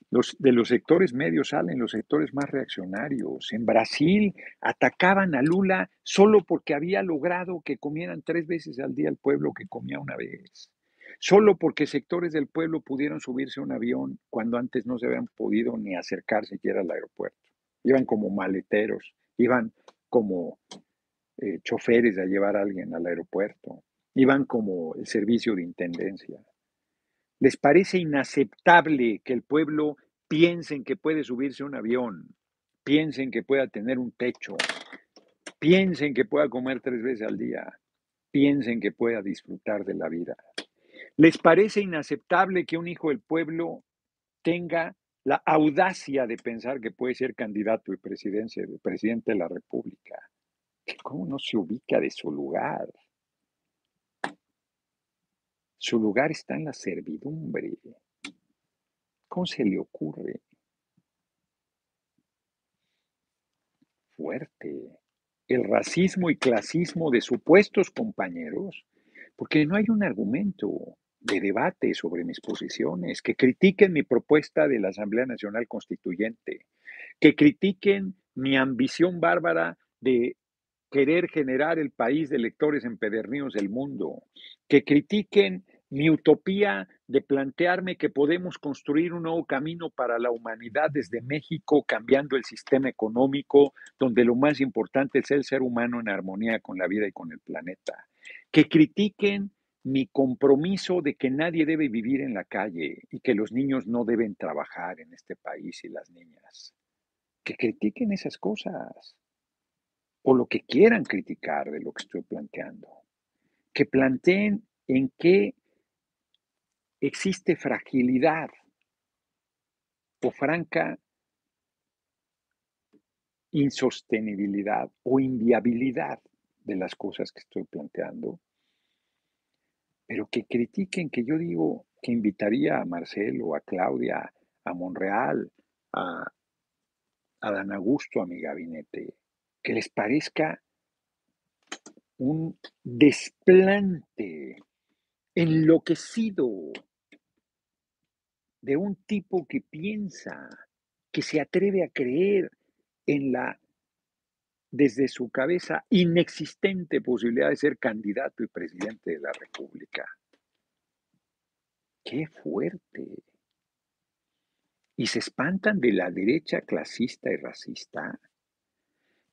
Los, de los sectores medios salen los sectores más reaccionarios. En Brasil atacaban a Lula solo porque había logrado que comieran tres veces al día el pueblo que comía una vez solo porque sectores del pueblo pudieron subirse a un avión cuando antes no se habían podido ni acercar siquiera al aeropuerto. Iban como maleteros, iban como eh, choferes a llevar a alguien al aeropuerto, iban como el servicio de intendencia. ¿Les parece inaceptable que el pueblo piensen que puede subirse un avión, piensen que pueda tener un techo, piensen que pueda comer tres veces al día, piensen que pueda disfrutar de la vida? ¿Les parece inaceptable que un hijo del pueblo tenga la audacia de pensar que puede ser candidato y presidente de la República? ¿Cómo no se ubica de su lugar? Su lugar está en la servidumbre. ¿Cómo se le ocurre? Fuerte. El racismo y clasismo de supuestos compañeros, porque no hay un argumento de debate sobre mis posiciones, que critiquen mi propuesta de la Asamblea Nacional Constituyente, que critiquen mi ambición bárbara de querer generar el país de lectores empedernidos del mundo, que critiquen mi utopía de plantearme que podemos construir un nuevo camino para la humanidad desde México, cambiando el sistema económico, donde lo más importante es el ser humano en armonía con la vida y con el planeta. Que critiquen mi compromiso de que nadie debe vivir en la calle y que los niños no deben trabajar en este país y las niñas. Que critiquen esas cosas o lo que quieran criticar de lo que estoy planteando. Que planteen en qué existe fragilidad o franca insostenibilidad o inviabilidad de las cosas que estoy planteando pero que critiquen que yo digo que invitaría a Marcelo, a Claudia, a Monreal, a, a Dan Augusto a mi gabinete, que les parezca un desplante enloquecido de un tipo que piensa, que se atreve a creer en la desde su cabeza inexistente posibilidad de ser candidato y presidente de la República. ¡Qué fuerte! Y se espantan de la derecha clasista y racista.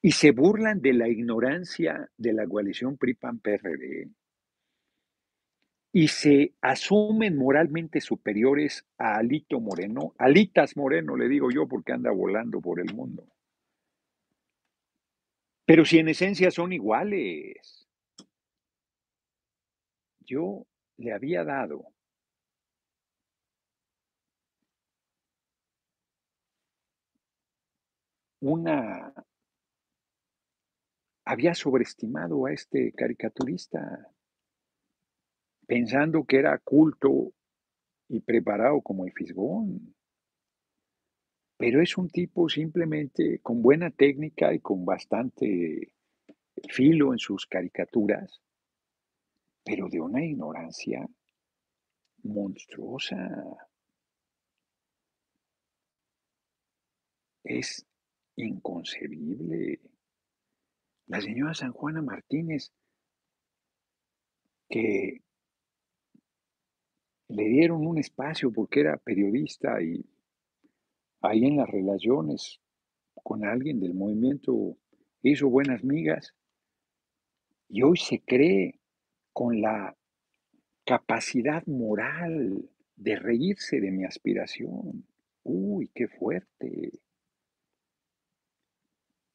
Y se burlan de la ignorancia de la coalición PRI-PAN-PRD. Y se asumen moralmente superiores a Alito Moreno. Alitas Moreno, le digo yo, porque anda volando por el mundo. Pero si en esencia son iguales. Yo le había dado una... Había sobreestimado a este caricaturista, pensando que era culto y preparado como el Fisgón pero es un tipo simplemente con buena técnica y con bastante filo en sus caricaturas, pero de una ignorancia monstruosa. Es inconcebible. La señora San Juana Martínez, que le dieron un espacio porque era periodista y ahí en las relaciones con alguien del movimiento hizo buenas migas y hoy se cree con la capacidad moral de reírse de mi aspiración. Uy, qué fuerte.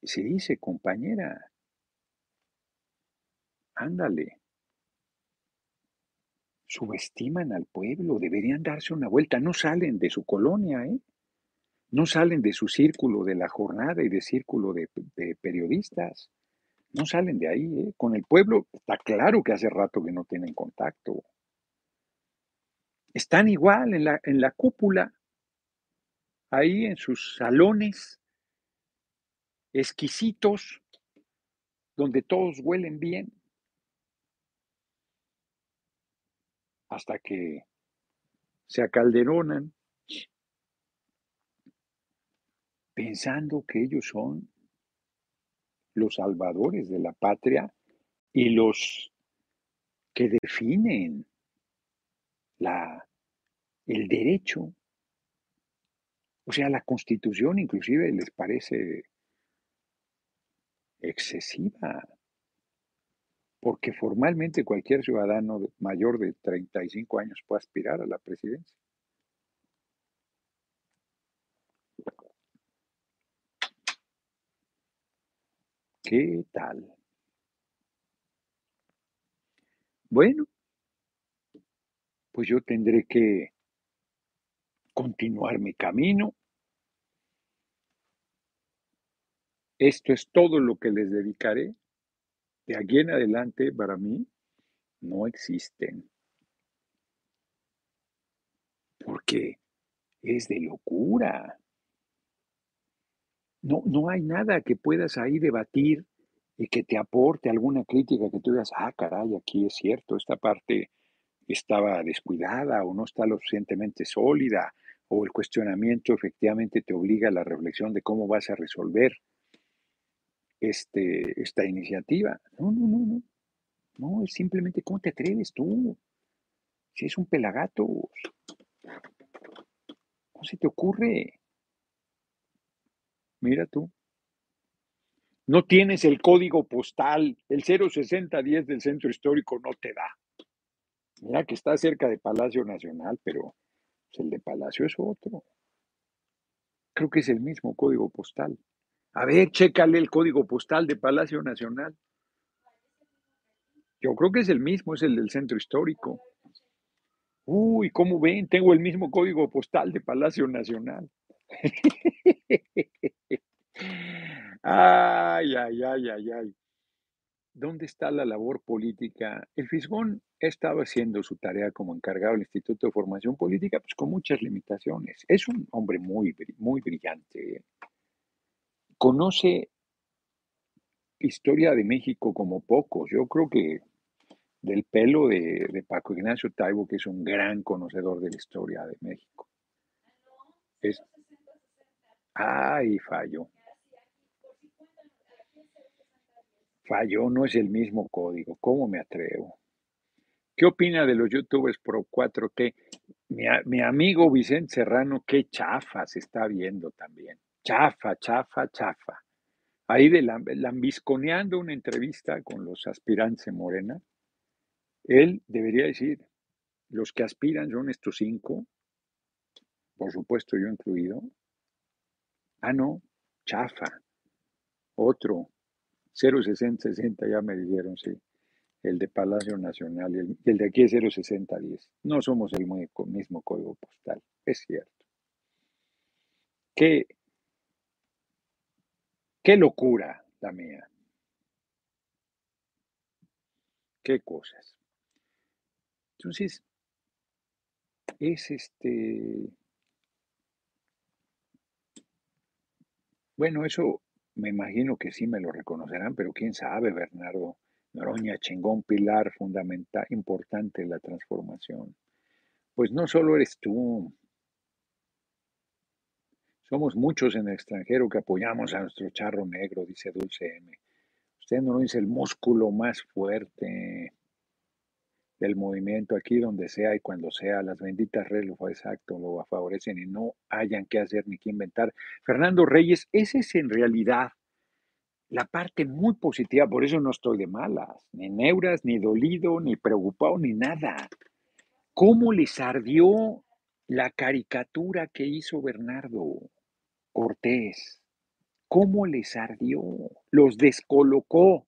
Se dice, compañera. Ándale. Subestiman al pueblo, deberían darse una vuelta. No salen de su colonia, ¿eh? No salen de su círculo de la jornada y de círculo de, periodistas. No salen de ahí, ¿eh? Con el pueblo está claro que hace rato que no tienen contacto. Están igual en la, en la cúpula, ahí en sus salones exquisitos, donde todos huelen bien, hasta que se acalderonan pensando que ellos son los salvadores de la patria y los que definen la, el derecho. O sea, la constitución inclusive les parece excesiva, porque formalmente cualquier ciudadano mayor de 35 años puede aspirar a la presidencia. ¿Qué tal? Bueno, pues yo tendré que continuar mi camino. Esto es todo lo que les dedicaré. De aquí en adelante, para mí, no existen. Porque es de locura. No, no hay nada que puedas ahí debatir y que te aporte alguna crítica que tú digas, ah, caray, aquí es cierto, esta parte estaba descuidada o no está lo suficientemente sólida, o el cuestionamiento efectivamente te obliga a la reflexión de cómo vas a resolver este, esta iniciativa. No, no, no, no. No, es simplemente cómo te atreves tú. Si es un pelagato, ¿cómo se te ocurre? Mira tú. No tienes el código postal, el 06010 del centro histórico no te da. Mira que está cerca de Palacio Nacional, pero pues, el de Palacio es otro. Creo que es el mismo código postal. A ver, chécale el código postal de Palacio Nacional. Yo creo que es el mismo, es el del centro histórico. Uy, ¿cómo ven? Tengo el mismo código postal de Palacio Nacional. ay, ay, ay, ay, ay. ¿Dónde está la labor política? El Fisgón ha estado haciendo su tarea como encargado del Instituto de Formación Política, pues con muchas limitaciones. Es un hombre muy, muy brillante. Conoce historia de México como pocos. Yo creo que del pelo de, Paco Ignacio Taibo, que es un gran conocedor de la historia de México. Es, ay, fallo. Falló, no es el mismo código. ¿Cómo me atrevo? ¿Qué opina de los youtubers Pro 4T? Mi, amigo Vicente Serrano, qué chafa se está viendo también. Chafa, chafa, chafa. Ahí de lambisconeando una entrevista con los aspirantes de Morena, él debería decir, los que aspiran son estos cinco, por supuesto yo incluido. Ah, no, chafa. Otro, 06060 ya me dijeron, sí. El de Palacio Nacional y el, de aquí es 06010. No somos el mismo código postal, es cierto. Qué, qué locura la mía. Qué cosas. Entonces, es este... Bueno, eso me imagino que sí me lo reconocerán, pero quién sabe, Bernardo Noroña, chingón, pilar fundamental, importante la transformación. Pues no solo eres tú, somos muchos en el extranjero que apoyamos a nuestro charro negro, dice Dulce M. Usted no es el músculo más fuerte del movimiento aquí donde sea y cuando sea. Las benditas redes exacto, lo favorecen y no hayan que hacer ni que inventar. Fernando Reyes, ese es en realidad la parte muy positiva, por eso no estoy de malas, ni neuras, ni dolido, ni preocupado, ni nada. ¿Cómo les ardió la caricatura que hizo Bernardo Cortés, cómo les ardió, los descolocó,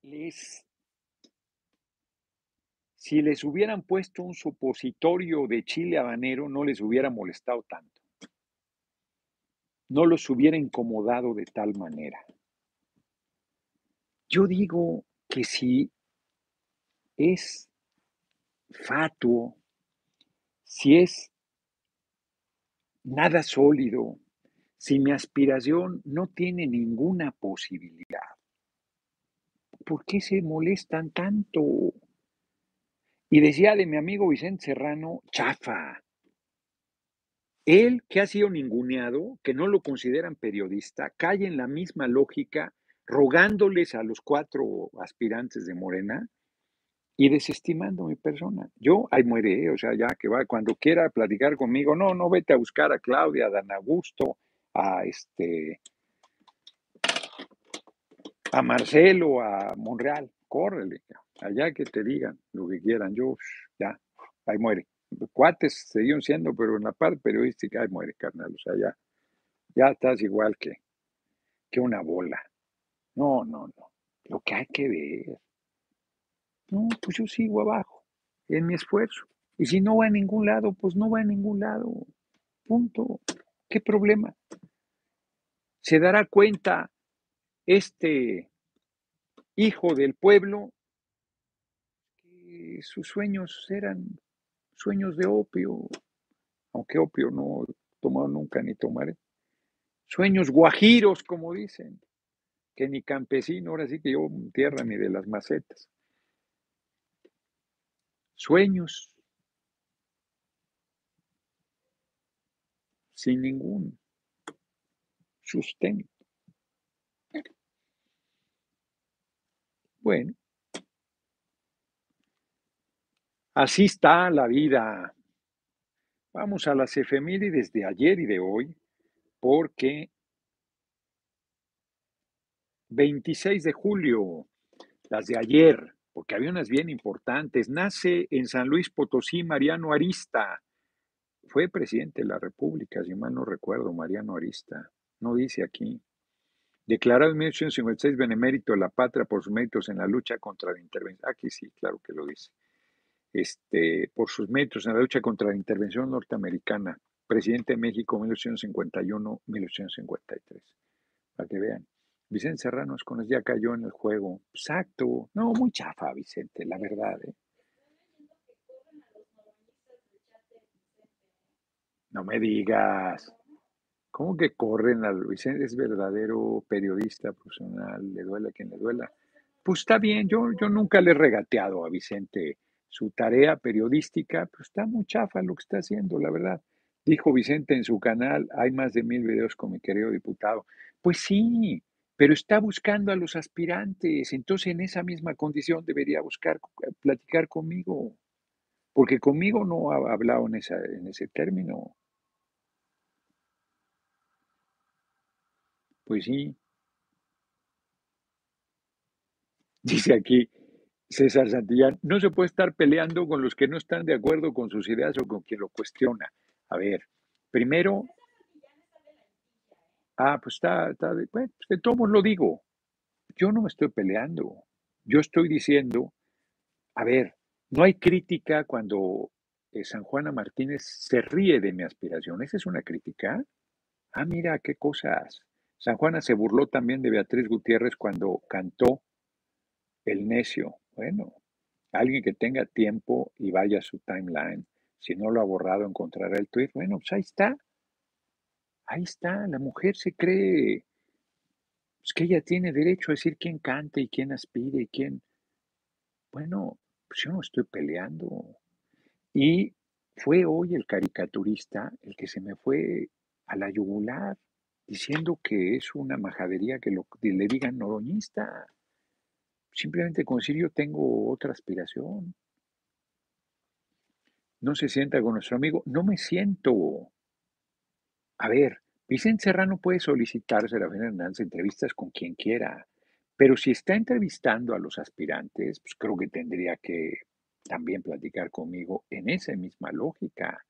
les si les hubieran puesto un supositorio de chile habanero, no les hubiera molestado tanto. No los hubiera incomodado de tal manera. Yo digo que si es fatuo, si es nada sólido, si mi aspiración no tiene ninguna posibilidad, ¿por qué se molestan tanto? Y decía de mi amigo Vicente Serrano, chafa. Él, que ha sido ninguneado, que no lo consideran periodista, cae en la misma lógica, rogándoles a los cuatro aspirantes de Morena y desestimando mi persona. Yo, ahí muere, o sea, ya que va, cuando quiera platicar conmigo, no, no vete a buscar a Claudia, a Dan Augusto, a este, a Marcelo, a Monreal, córrele, allá que te digan lo que quieran, yo, ya, ahí muere. Cuates seguían siendo, pero en la parte periodística, ahí muere, carnal, o sea, ya, ya estás igual que, que una bola. No, no, no, lo que hay que ver no, pues yo sigo abajo, en mi esfuerzo. Y si no va a ningún lado, pues no va a ningún lado. Punto. ¿Qué problema? Se dará cuenta este hijo del pueblo que sus sueños eran sueños de opio, aunque opio no he tomado nunca ni tomaré. Sueños guajiros, como dicen, que ni campesino, ahora sí que yo tierra ni de las macetas sueños, sin ningún sustento. Bueno, así está la vida. Vamos a las efemérides de ayer y de hoy, porque 26 de julio, las de ayer, porque había unas bien importantes. Nace en San Luis Potosí Mariano Arista. Fue presidente de la República, si mal no recuerdo, Mariano Arista. No dice aquí. Declarado en 1856 benemérito de la patria por sus méritos en la lucha contra la intervención. Aquí sí, claro que lo dice. Este, por sus méritos en la lucha contra la intervención norteamericana. Presidente de México 1851-1853. Para que vean. Vicente Serrano es cuando ya cayó en el juego. Exacto. No, muy chafa, Vicente, la verdad. ¿eh? No me digas. ¿Cómo que corren al Vicente? Es verdadero periodista profesional, le duela a quien le duela. Pues está bien, yo, yo nunca le he regateado a Vicente su tarea periodística, pues está muy chafa lo que está haciendo, la verdad. Dijo Vicente en su canal, hay más de mil videos con mi querido diputado. Pues sí, pero está buscando a los aspirantes, entonces en esa misma condición debería buscar eh, platicar conmigo, porque conmigo no ha hablado en, en ese término. Pues sí. Dice aquí César Santillán, no se puede estar peleando con los que no están de acuerdo con sus ideas o con quien lo cuestiona. A ver, primero Ah, pues está, está bueno, pues de todos lo digo. Yo no me estoy peleando. Yo estoy diciendo, a ver, no hay crítica cuando eh, San Juana Martínez se ríe de mi aspiración. ¿Esa es una crítica? Ah, mira, qué cosas. San Juana se burló también de Beatriz Gutiérrez cuando cantó El necio. Bueno, alguien que tenga tiempo y vaya a su timeline, si no lo ha borrado, encontrará el tweet. Bueno, pues ahí está. Ahí está, la mujer se cree pues, que ella tiene derecho a decir quién cante y quién aspire y quién. Bueno, pues yo no estoy peleando. Y fue hoy el caricaturista el que se me fue a la yugular diciendo que es una majadería que lo, le digan noroñista. Simplemente con decir yo tengo otra aspiración. No se sienta con nuestro amigo. No me siento. A ver, Vicente Serrano puede solicitarse a Hernández entrevistas con quien quiera, pero si está entrevistando a los aspirantes, pues creo que tendría que también platicar conmigo en esa misma lógica.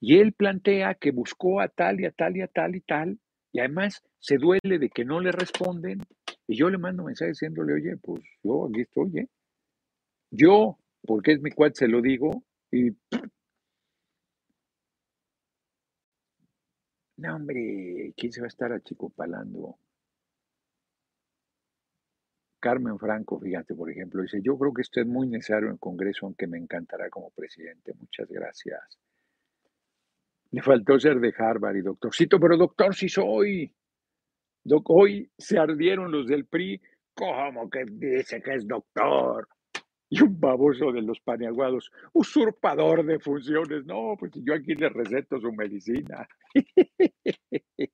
Y él plantea que buscó a tal y a tal y a tal y tal, y además se duele de que no le responden, y yo le mando mensaje diciéndole, oye, pues yo aquí estoy, ¿eh? Yo, porque es mi cuate, se lo digo, y... No, hombre, ¿quién se va a estar achicopalando? Carmen Franco, fíjate, por ejemplo, dice, yo creo que esto es muy necesario en el Congreso, aunque me encantará como presidente. Muchas gracias. Le faltó ser de Harvard y doctorcito, pero doctor sí soy. hoy se ardieron los del PRI. ¿Cómo que dice que es doctor? Y un baboso de los paneaguados, usurpador de funciones. No, pues yo aquí le receto su medicina.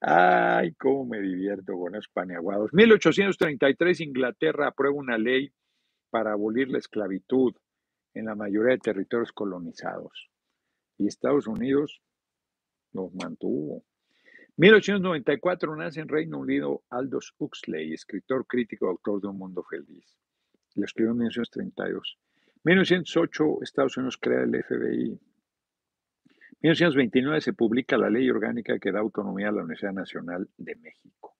Ay, cómo me divierto con esos paneaguados. 1833, Inglaterra aprueba una ley para abolir la esclavitud en la mayoría de territorios colonizados. Y Estados Unidos los mantuvo. 1894 nace en Reino Unido Aldous Huxley, escritor, crítico, autor de Un Mundo Feliz. Lo escribió en 1932. 1908 Estados Unidos crea el FBI. 1929 se publica la ley orgánica que da autonomía a la Universidad Nacional de México.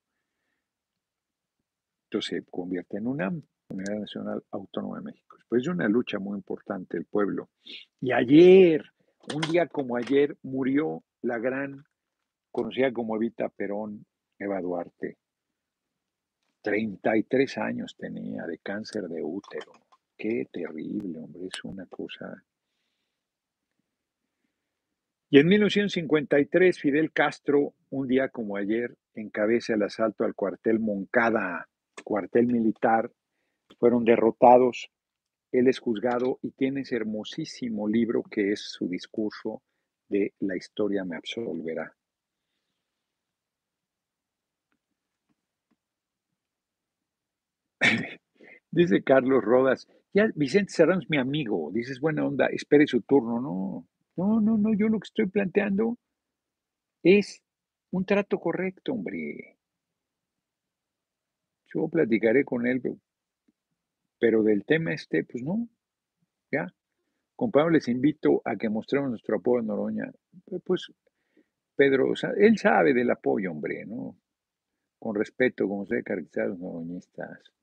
Entonces se convierte en UNAM, Universidad Nacional Autónoma de México. Después de una lucha muy importante del pueblo. Y ayer, un día como ayer, murió la gran, conocida como Evita Perón, Eva Duarte. 33 años tenía de cáncer de útero. Qué terrible, hombre, es una cosa y en 1953, Fidel Castro, un día como ayer, encabeza el asalto al cuartel Moncada, cuartel militar. Fueron derrotados. Él es juzgado y tiene ese hermosísimo libro que es su discurso de La historia me absolverá. Dice Carlos Rodas, ya Vicente Serrano es mi amigo, dices buena onda, espere su turno, no, no, no, no, yo lo que estoy planteando es un trato correcto, hombre. Yo platicaré con él, pero del tema este, pues no, ya. Compañero, les invito a que mostremos nuestro apoyo a Noroña. Pues Pedro, él sabe del apoyo, hombre, ¿no? Con respeto, como se debe caracterizar a los noroñistas.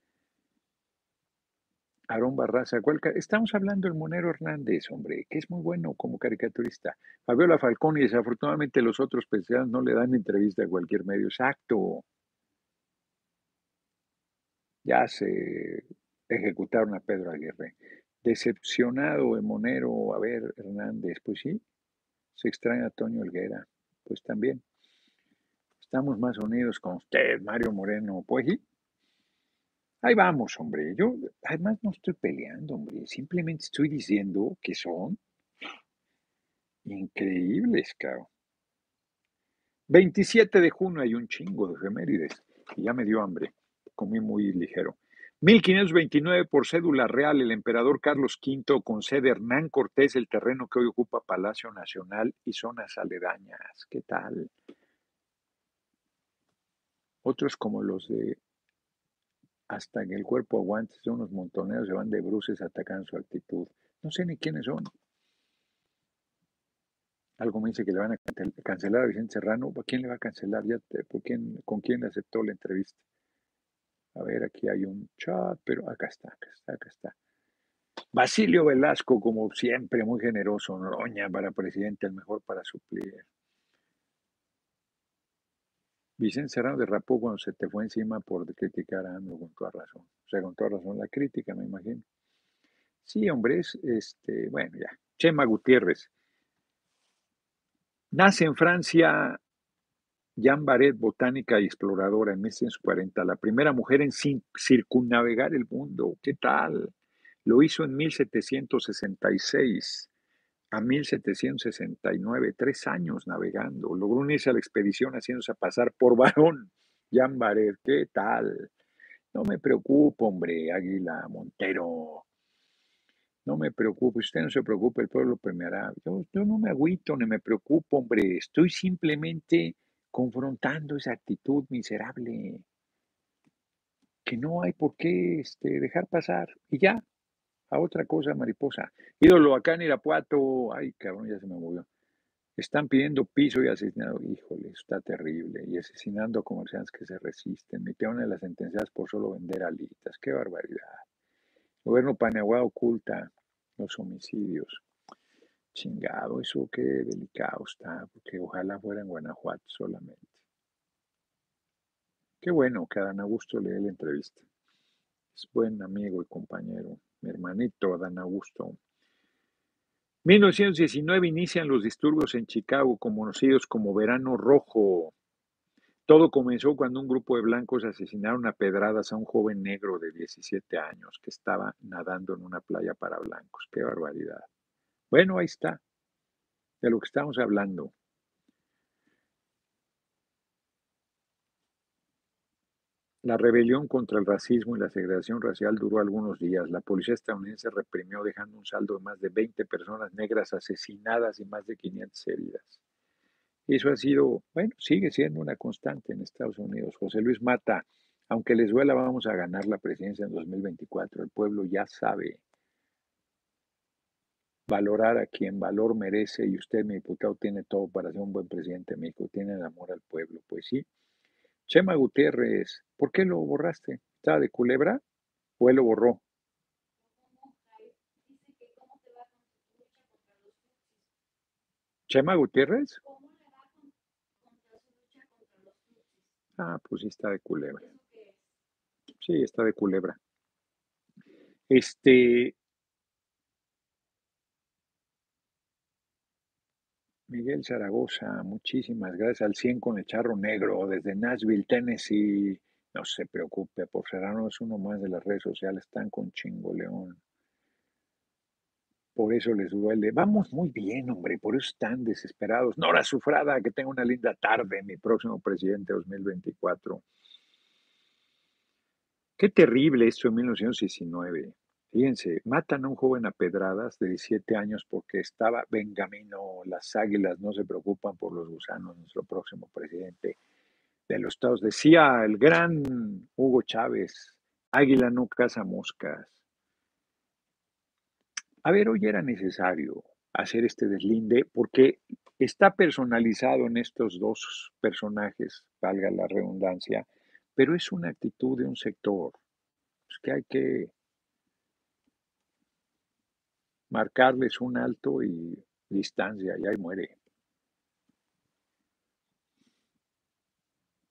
Aarón Barraza, ¿cuál estamos hablando del Monero Hernández, hombre, que es muy bueno como caricaturista. Fabiola Falcón y desafortunadamente los otros pensados no le dan entrevista a cualquier medio. Exacto. Ya se ejecutaron a Pedro Aguirre. Decepcionado el Monero, a ver, Hernández, pues sí, se extraña a Toño Elguera, pues también. Estamos más unidos con usted, Mario Moreno, pues sí. Ahí vamos, hombre. Yo además no estoy peleando, hombre. Simplemente estoy diciendo que son increíbles, cabrón. 27 de junio hay un chingo de efemérides. Y ya me dio hambre. Comí muy ligero. 1529 por cédula real, el emperador Carlos V concede Hernán Cortés el terreno que hoy ocupa Palacio Nacional y zonas aledañas. ¿Qué tal? Otros como los de hasta que el cuerpo aguante, son unos montoneros, se van de bruces atacando su actitud. No sé ni quiénes son. Algo me dice que le van a cancelar a Vicente Serrano. ¿A quién le va a cancelar? ¿Ya ¿por quién, ¿Con quién aceptó la entrevista? A ver, aquí hay un chat, pero acá está, acá está, acá está. Basilio Velasco, como siempre, muy generoso. Noroña para presidente, el mejor para suplir. Vicente Serrano derrapó cuando se te fue encima por criticar a AMLO con toda razón. O sea, con toda razón la crítica, me imagino. Sí, hombre, es, este, bueno, ya. Chema Gutiérrez. Nace en Francia Jean Barret, botánica y exploradora en 1940, la primera mujer en circunnavegar el mundo. ¿Qué tal? Lo hizo en 1766 a 1769, tres años navegando. Logró unirse a la expedición haciéndose pasar por varón. Jan Baret, ¿qué tal? No me preocupo, hombre, Águila Montero. No me preocupo, usted no se preocupe, el pueblo premiará. Yo, yo no me agüito ni me preocupo, hombre. Estoy simplemente confrontando esa actitud miserable que no hay por qué este, dejar pasar. Y ya, a otra cosa, mariposa. Ídolo acá en Irapuato, ay cabrón, ya se me movió. Están pidiendo piso y asesinado. Híjole, está terrible. Y asesinando a comerciantes que se resisten. Metieron a las sentencias por solo vender alitas. Qué barbaridad. El gobierno Paniagua oculta los homicidios. Chingado, eso qué delicado está, porque ojalá fuera en Guanajuato solamente. Qué bueno que Adán Augusto le dé la entrevista. Es buen amigo y compañero, mi hermanito Adán Augusto. 1919 inician los disturbios en Chicago, conocidos como Verano Rojo. Todo comenzó cuando un grupo de blancos asesinaron a pedradas a un joven negro de 17 años que estaba nadando en una playa para blancos. ¡Qué barbaridad! Bueno, ahí está, de lo que estamos hablando. La rebelión contra el racismo y la segregación racial duró algunos días. La policía estadounidense reprimió dejando un saldo de más de 20 personas negras asesinadas y más de 500 heridas. Eso ha sido, bueno, sigue siendo una constante en Estados Unidos. José Luis Mata, aunque les duela, vamos a ganar la presidencia en 2024. El pueblo ya sabe valorar a quien valor merece y usted, mi diputado, tiene todo para ser un buen presidente de México, tiene el amor al pueblo. Pues sí, Chema Gutiérrez, ¿por qué lo borraste? ¿Estaba de culebra o él lo borró? ¿Chema Gutiérrez? Ah, pues sí está de culebra. Sí, está de culebra. Este, Miguel Zaragoza, muchísimas gracias al 100 con el charro negro desde Nashville, Tennessee. No se preocupe, por Serrano uno más de las redes sociales, están con Chingo León. Por eso les duele. Vamos muy bien, hombre, por eso están desesperados. Nora Sufrada, que tenga una linda tarde, mi próximo presidente 2024. Qué terrible esto en 1919. Fíjense, matan a un joven a pedradas de 17 años porque estaba Benjamino, las águilas no se preocupan por los gusanos, nuestro próximo presidente de los Estados. Decía el gran Hugo Chávez, águila no caza moscas. A ver, hoy era necesario hacer este deslinde porque está personalizado en estos dos personajes, valga la redundancia, pero es una actitud de un sector pues, que hay que marcarles un alto y distancia, y ahí muere.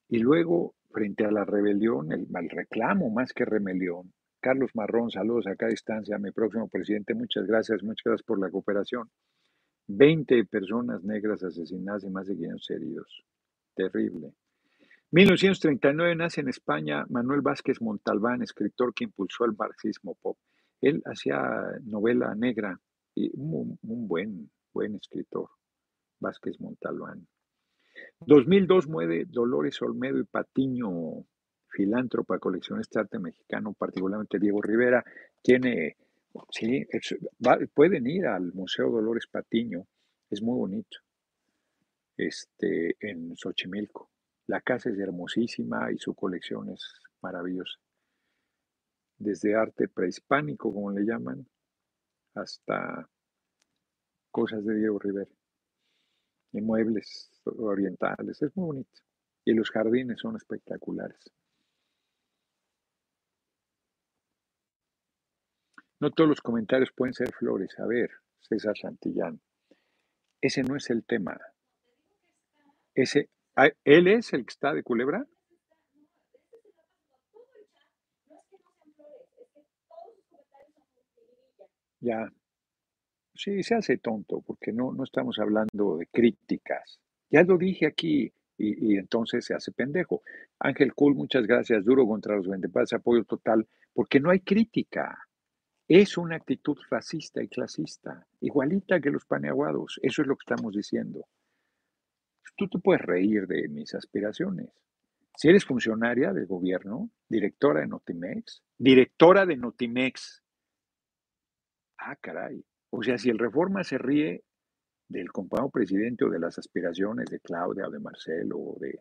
Y luego, frente a la rebelión, el, mal reclamo más que rebelión, Carlos Marrón, saludos acá a distancia, mi próximo presidente, muchas gracias, muchas gracias por la cooperación. 20 personas negras asesinadas y más de 500 heridos. Terrible. 1939 nace en España Manuel Vázquez Montalbán, escritor que impulsó el marxismo pop. Él hacía novela negra y un, buen, buen escritor, Vázquez Montalbán. 2002 muere Dolores Olmedo y Patiño, filántropa, coleccionista de arte mexicano, particularmente Diego Rivera, tiene, sí, pueden ir al Museo Dolores Patiño, es muy bonito, este, en Xochimilco. La casa es hermosísima y su colección es maravillosa desde arte prehispánico, como le llaman, hasta cosas de Diego Rivera, y muebles orientales, es muy bonito. Y los jardines son espectaculares. No todos los comentarios pueden ser flores. A ver, César Santillán, ese no es el tema. Ese, ah, ¿Él es el que está de culebra? Ya, sí, se hace tonto porque no, no estamos hablando de críticas. Ya lo dije aquí y, entonces se hace pendejo. Ángel Cool, muchas gracias. Duro contra los vendepaz, apoyo total, porque no hay crítica. Es una actitud racista y clasista, igualita que los paneaguados. Eso es lo que estamos diciendo. Tú te puedes reír de mis aspiraciones. Si eres funcionaria del gobierno, directora de Notimex, directora de Notimex, Ah, caray. O sea, si el Reforma se ríe del compañero presidente o de las aspiraciones de Claudia o de Marcelo o de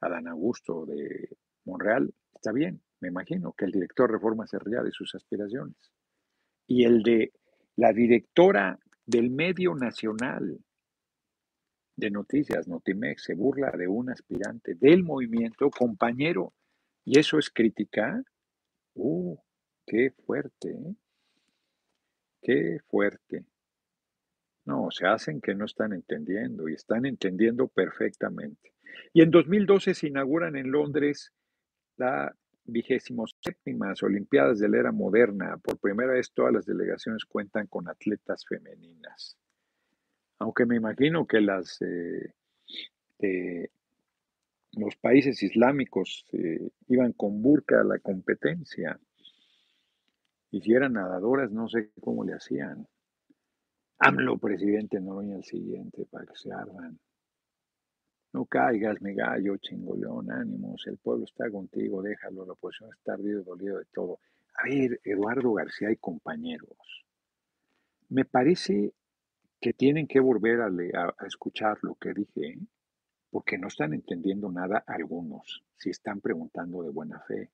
Adán Augusto o de Monreal, está bien, me imagino que el director Reforma se ría de sus aspiraciones. y el de la directora del medio nacional de noticias, Notimex, se burla de un aspirante del movimiento, compañero, y eso es criticar. ¡Uh! ¡Qué fuerte! ¿eh? ¡Qué fuerte! No, se hacen que no están entendiendo y están entendiendo perfectamente. Y en 2012 se inauguran en Londres la vigésimo Olimpiadas de la Era Moderna. Por primera vez todas las delegaciones cuentan con atletas femeninas aunque me imagino que las eh, los países islámicos eh, iban con burka a la competencia. Y si eran nadadoras, no sé cómo le hacían. AMLO, presidente Noroña, el siguiente, para que se ardan. No caigas, mi gallo, chingoleón, ánimos, el pueblo está contigo, déjalo, la oposición está ardido, dolido de todo. A ver, Eduardo García y compañeros, me parece que tienen que volver a, escuchar lo que dije, ¿eh? porque no están entendiendo nada algunos, si están preguntando de buena fe.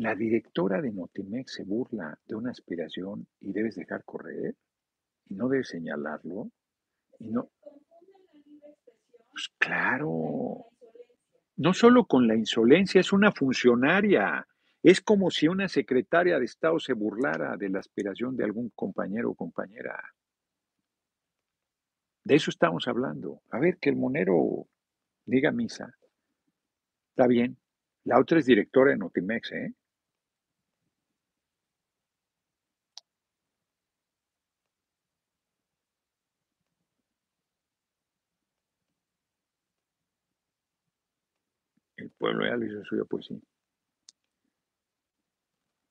La directora de Notimex se burla de una aspiración y debes dejar correr y no debes señalarlo. Y no. Pues claro. No solo con la insolencia, es una funcionaria. Es como si una secretaria de Estado se burlara de la aspiración de algún compañero o compañera. De eso estamos hablando. A ver, que el monero diga misa. Está bien. La otra es directora de Notimex, ¿eh? El pueblo lo hizo suyo, pues sí.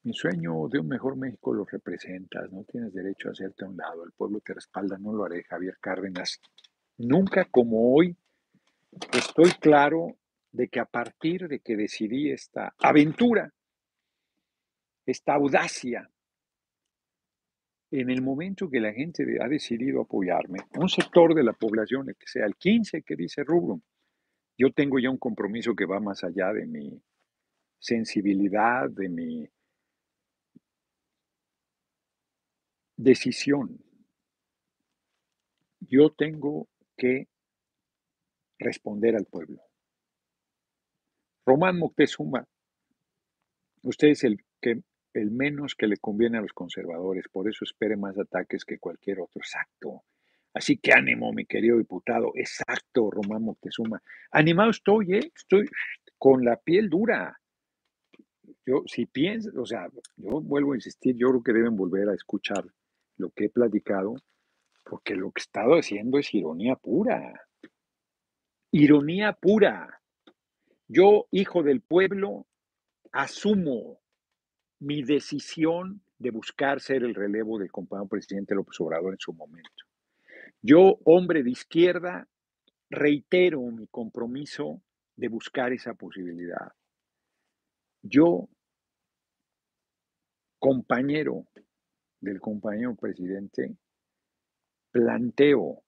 Mi sueño de un mejor México lo representas, no tienes derecho a hacerte a un lado, el pueblo te respalda, no lo haré, Javier Cárdenas. Nunca como hoy estoy claro de que a partir de que decidí esta aventura, esta audacia, en el momento que la gente ha decidido apoyarme, un sector de la población, que sea el 15 que dice Rubro, yo tengo ya un compromiso que va más allá de mi sensibilidad, de mi decisión. Yo tengo que responder al pueblo. Román Moctezuma, usted es el, que, el menos que le conviene a los conservadores, por eso espere más ataques que cualquier otro. Exacto. Así que ánimo, mi querido diputado. Exacto, Román Moctezuma. Animado estoy, ¿eh? Estoy con la piel dura. Yo, si pienso, o sea, yo vuelvo a insistir, yo creo que deben volver a escuchar lo que he platicado, porque lo que he estado haciendo es ironía pura. Ironía pura. Yo, hijo del pueblo, asumo mi decisión de buscar ser el relevo del compañero presidente López Obrador en su momento. Yo, hombre de izquierda, reitero mi compromiso de buscar esa posibilidad. Yo, compañero del compañero presidente, planteo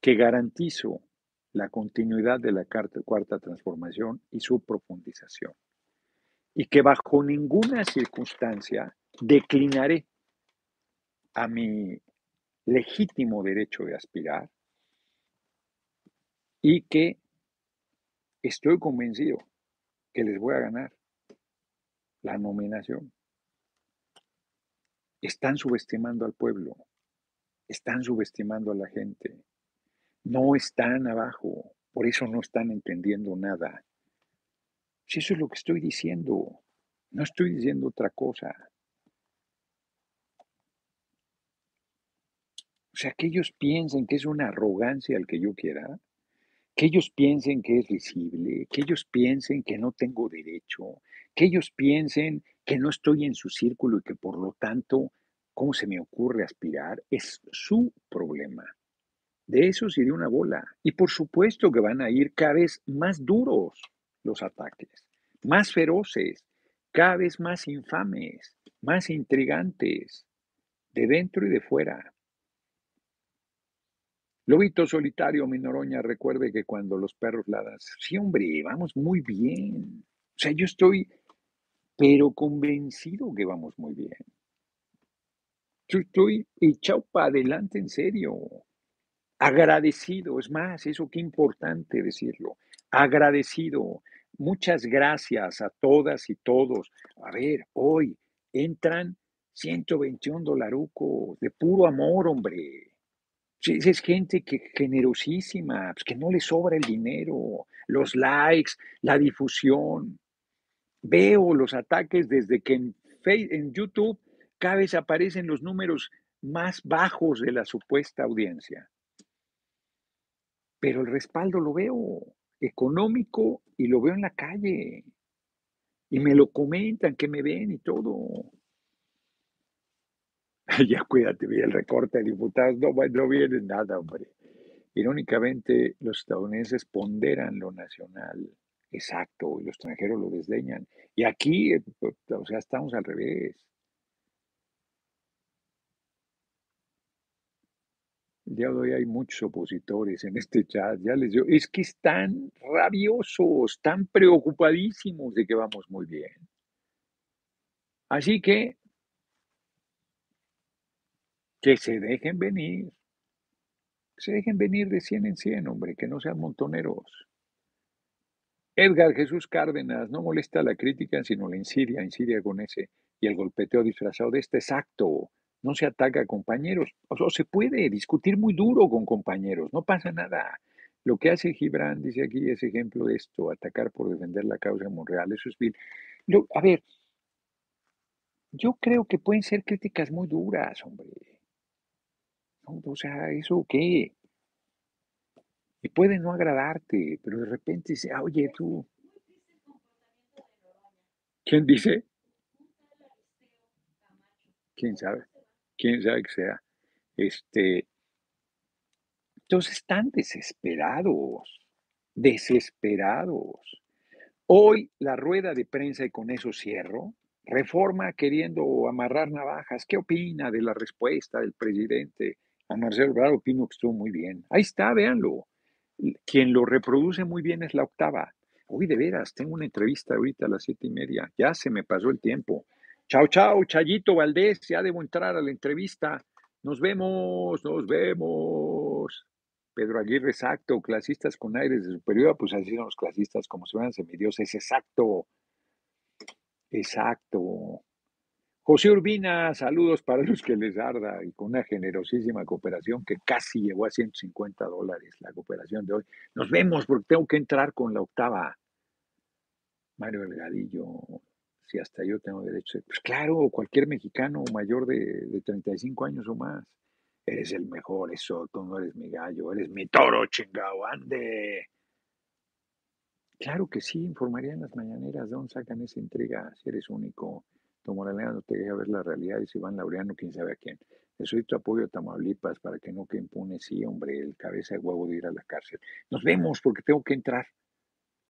que garantizo la continuidad de la cuarta transformación y su profundización. Y que bajo ninguna circunstancia declinaré a mi legítimo derecho de aspirar y que estoy convencido que les voy a ganar la nominación. Están subestimando al pueblo, están subestimando a la gente, no están abajo, por eso no están entendiendo nada. Si eso es lo que estoy diciendo, no estoy diciendo otra cosa. O sea, que ellos piensen que es una arrogancia el que yo quiera, que ellos piensen que es visible, que ellos piensen que no tengo derecho, que ellos piensen que no estoy en su círculo y que por lo tanto, ¿cómo se me ocurre aspirar? Es su problema. De eso sí de una bola. Y por supuesto que van a ir cada vez más duros los ataques, más feroces, cada vez más infames, más intrigantes, de dentro y de fuera. Lobito solitario, mi Noroña, recuerde que cuando los perros ladran, sí, hombre, vamos muy bien. O sea, yo estoy pero convencido que vamos muy bien. Yo estoy echado para adelante en serio, agradecido, es más, eso qué importante decirlo, agradecido. Muchas gracias a todas y todos. A ver, hoy entran 121 dolarucos de puro amor, hombre. Es gente que generosísima, pues que no le sobra el dinero, los likes, la difusión. Veo los ataques desde que en, Face- en YouTube cada vez aparecen los números más bajos de la supuesta audiencia. Pero el respaldo lo veo económico y lo veo en la calle. Y me lo comentan, que me ven y todo. Ya cuídate, vi el recorte de diputados, no, no viene nada, hombre. Irónicamente, los estadounidenses ponderan lo nacional, exacto, y los extranjeros lo desdeñan. Y aquí, eh, pues, o sea, estamos al revés. De hoy hay muchos opositores en este chat, ya les digo, es que están rabiosos, están preocupadísimos de que vamos muy bien. Así que, que se dejen venir, se dejen venir de 100 en 100, hombre, que no sean montoneros. Edgar Jesús Cárdenas, no molesta la crítica, sino la insidia, insidia con ese, y el golpeteo disfrazado de este exacto. No se ataca a compañeros. O sea, se puede discutir muy duro con compañeros, no pasa nada. Lo que hace Gibran, dice aquí, es ejemplo de esto, atacar por defender la causa de Monreal, eso es vil. A ver, yo creo que pueden ser críticas muy duras, hombre. ¿No? O sea, ¿eso qué? Y puede no agradarte, pero de repente dice, "Ah, oye, tú, ¿quién dice? ¿Quién sabe? ¿Quién sabe que sea? Este, entonces están desesperados, desesperados. Hoy la rueda de prensa, y con eso cierro, reforma queriendo amarrar navajas. ¿Qué opina de la respuesta del presidente a Marcelo Ebrard? Opino que estuvo muy bien. Ahí está, véanlo. Quien lo reproduce muy bien es la octava. Uy, de veras, tengo una entrevista ahorita a las siete y media. Ya se me pasó el tiempo. Chao, chao, Chayito Valdés, ya debo entrar a la entrevista. Nos vemos, nos vemos. Pedro Aguirre, exacto, clasistas con aires de superioridad, pues así son los clasistas, como si fueran semidioses, exacto, exacto. José Urbina, saludos para los que les arda y con una generosísima cooperación que casi llegó a 150 dólares la cooperación de hoy. Nos vemos porque tengo que entrar con la octava. Mario Delgadillo, si hasta yo tengo derecho. Pues claro, cualquier mexicano mayor de, de 35 años o más. Eres el mejor, eso, tú no eres mi gallo, eres mi toro, chingao, ande. Claro que sí, informaría en las mañaneras de dónde sacan esa intriga, si eres único. Tomo la no te deja ver la realidad si van Laureano, quién sabe a quién. Necesito apoyo a Tamaulipas para que no que impune, sí, hombre, el cabeza de huevo de ir a la cárcel. Nos vemos porque tengo que entrar.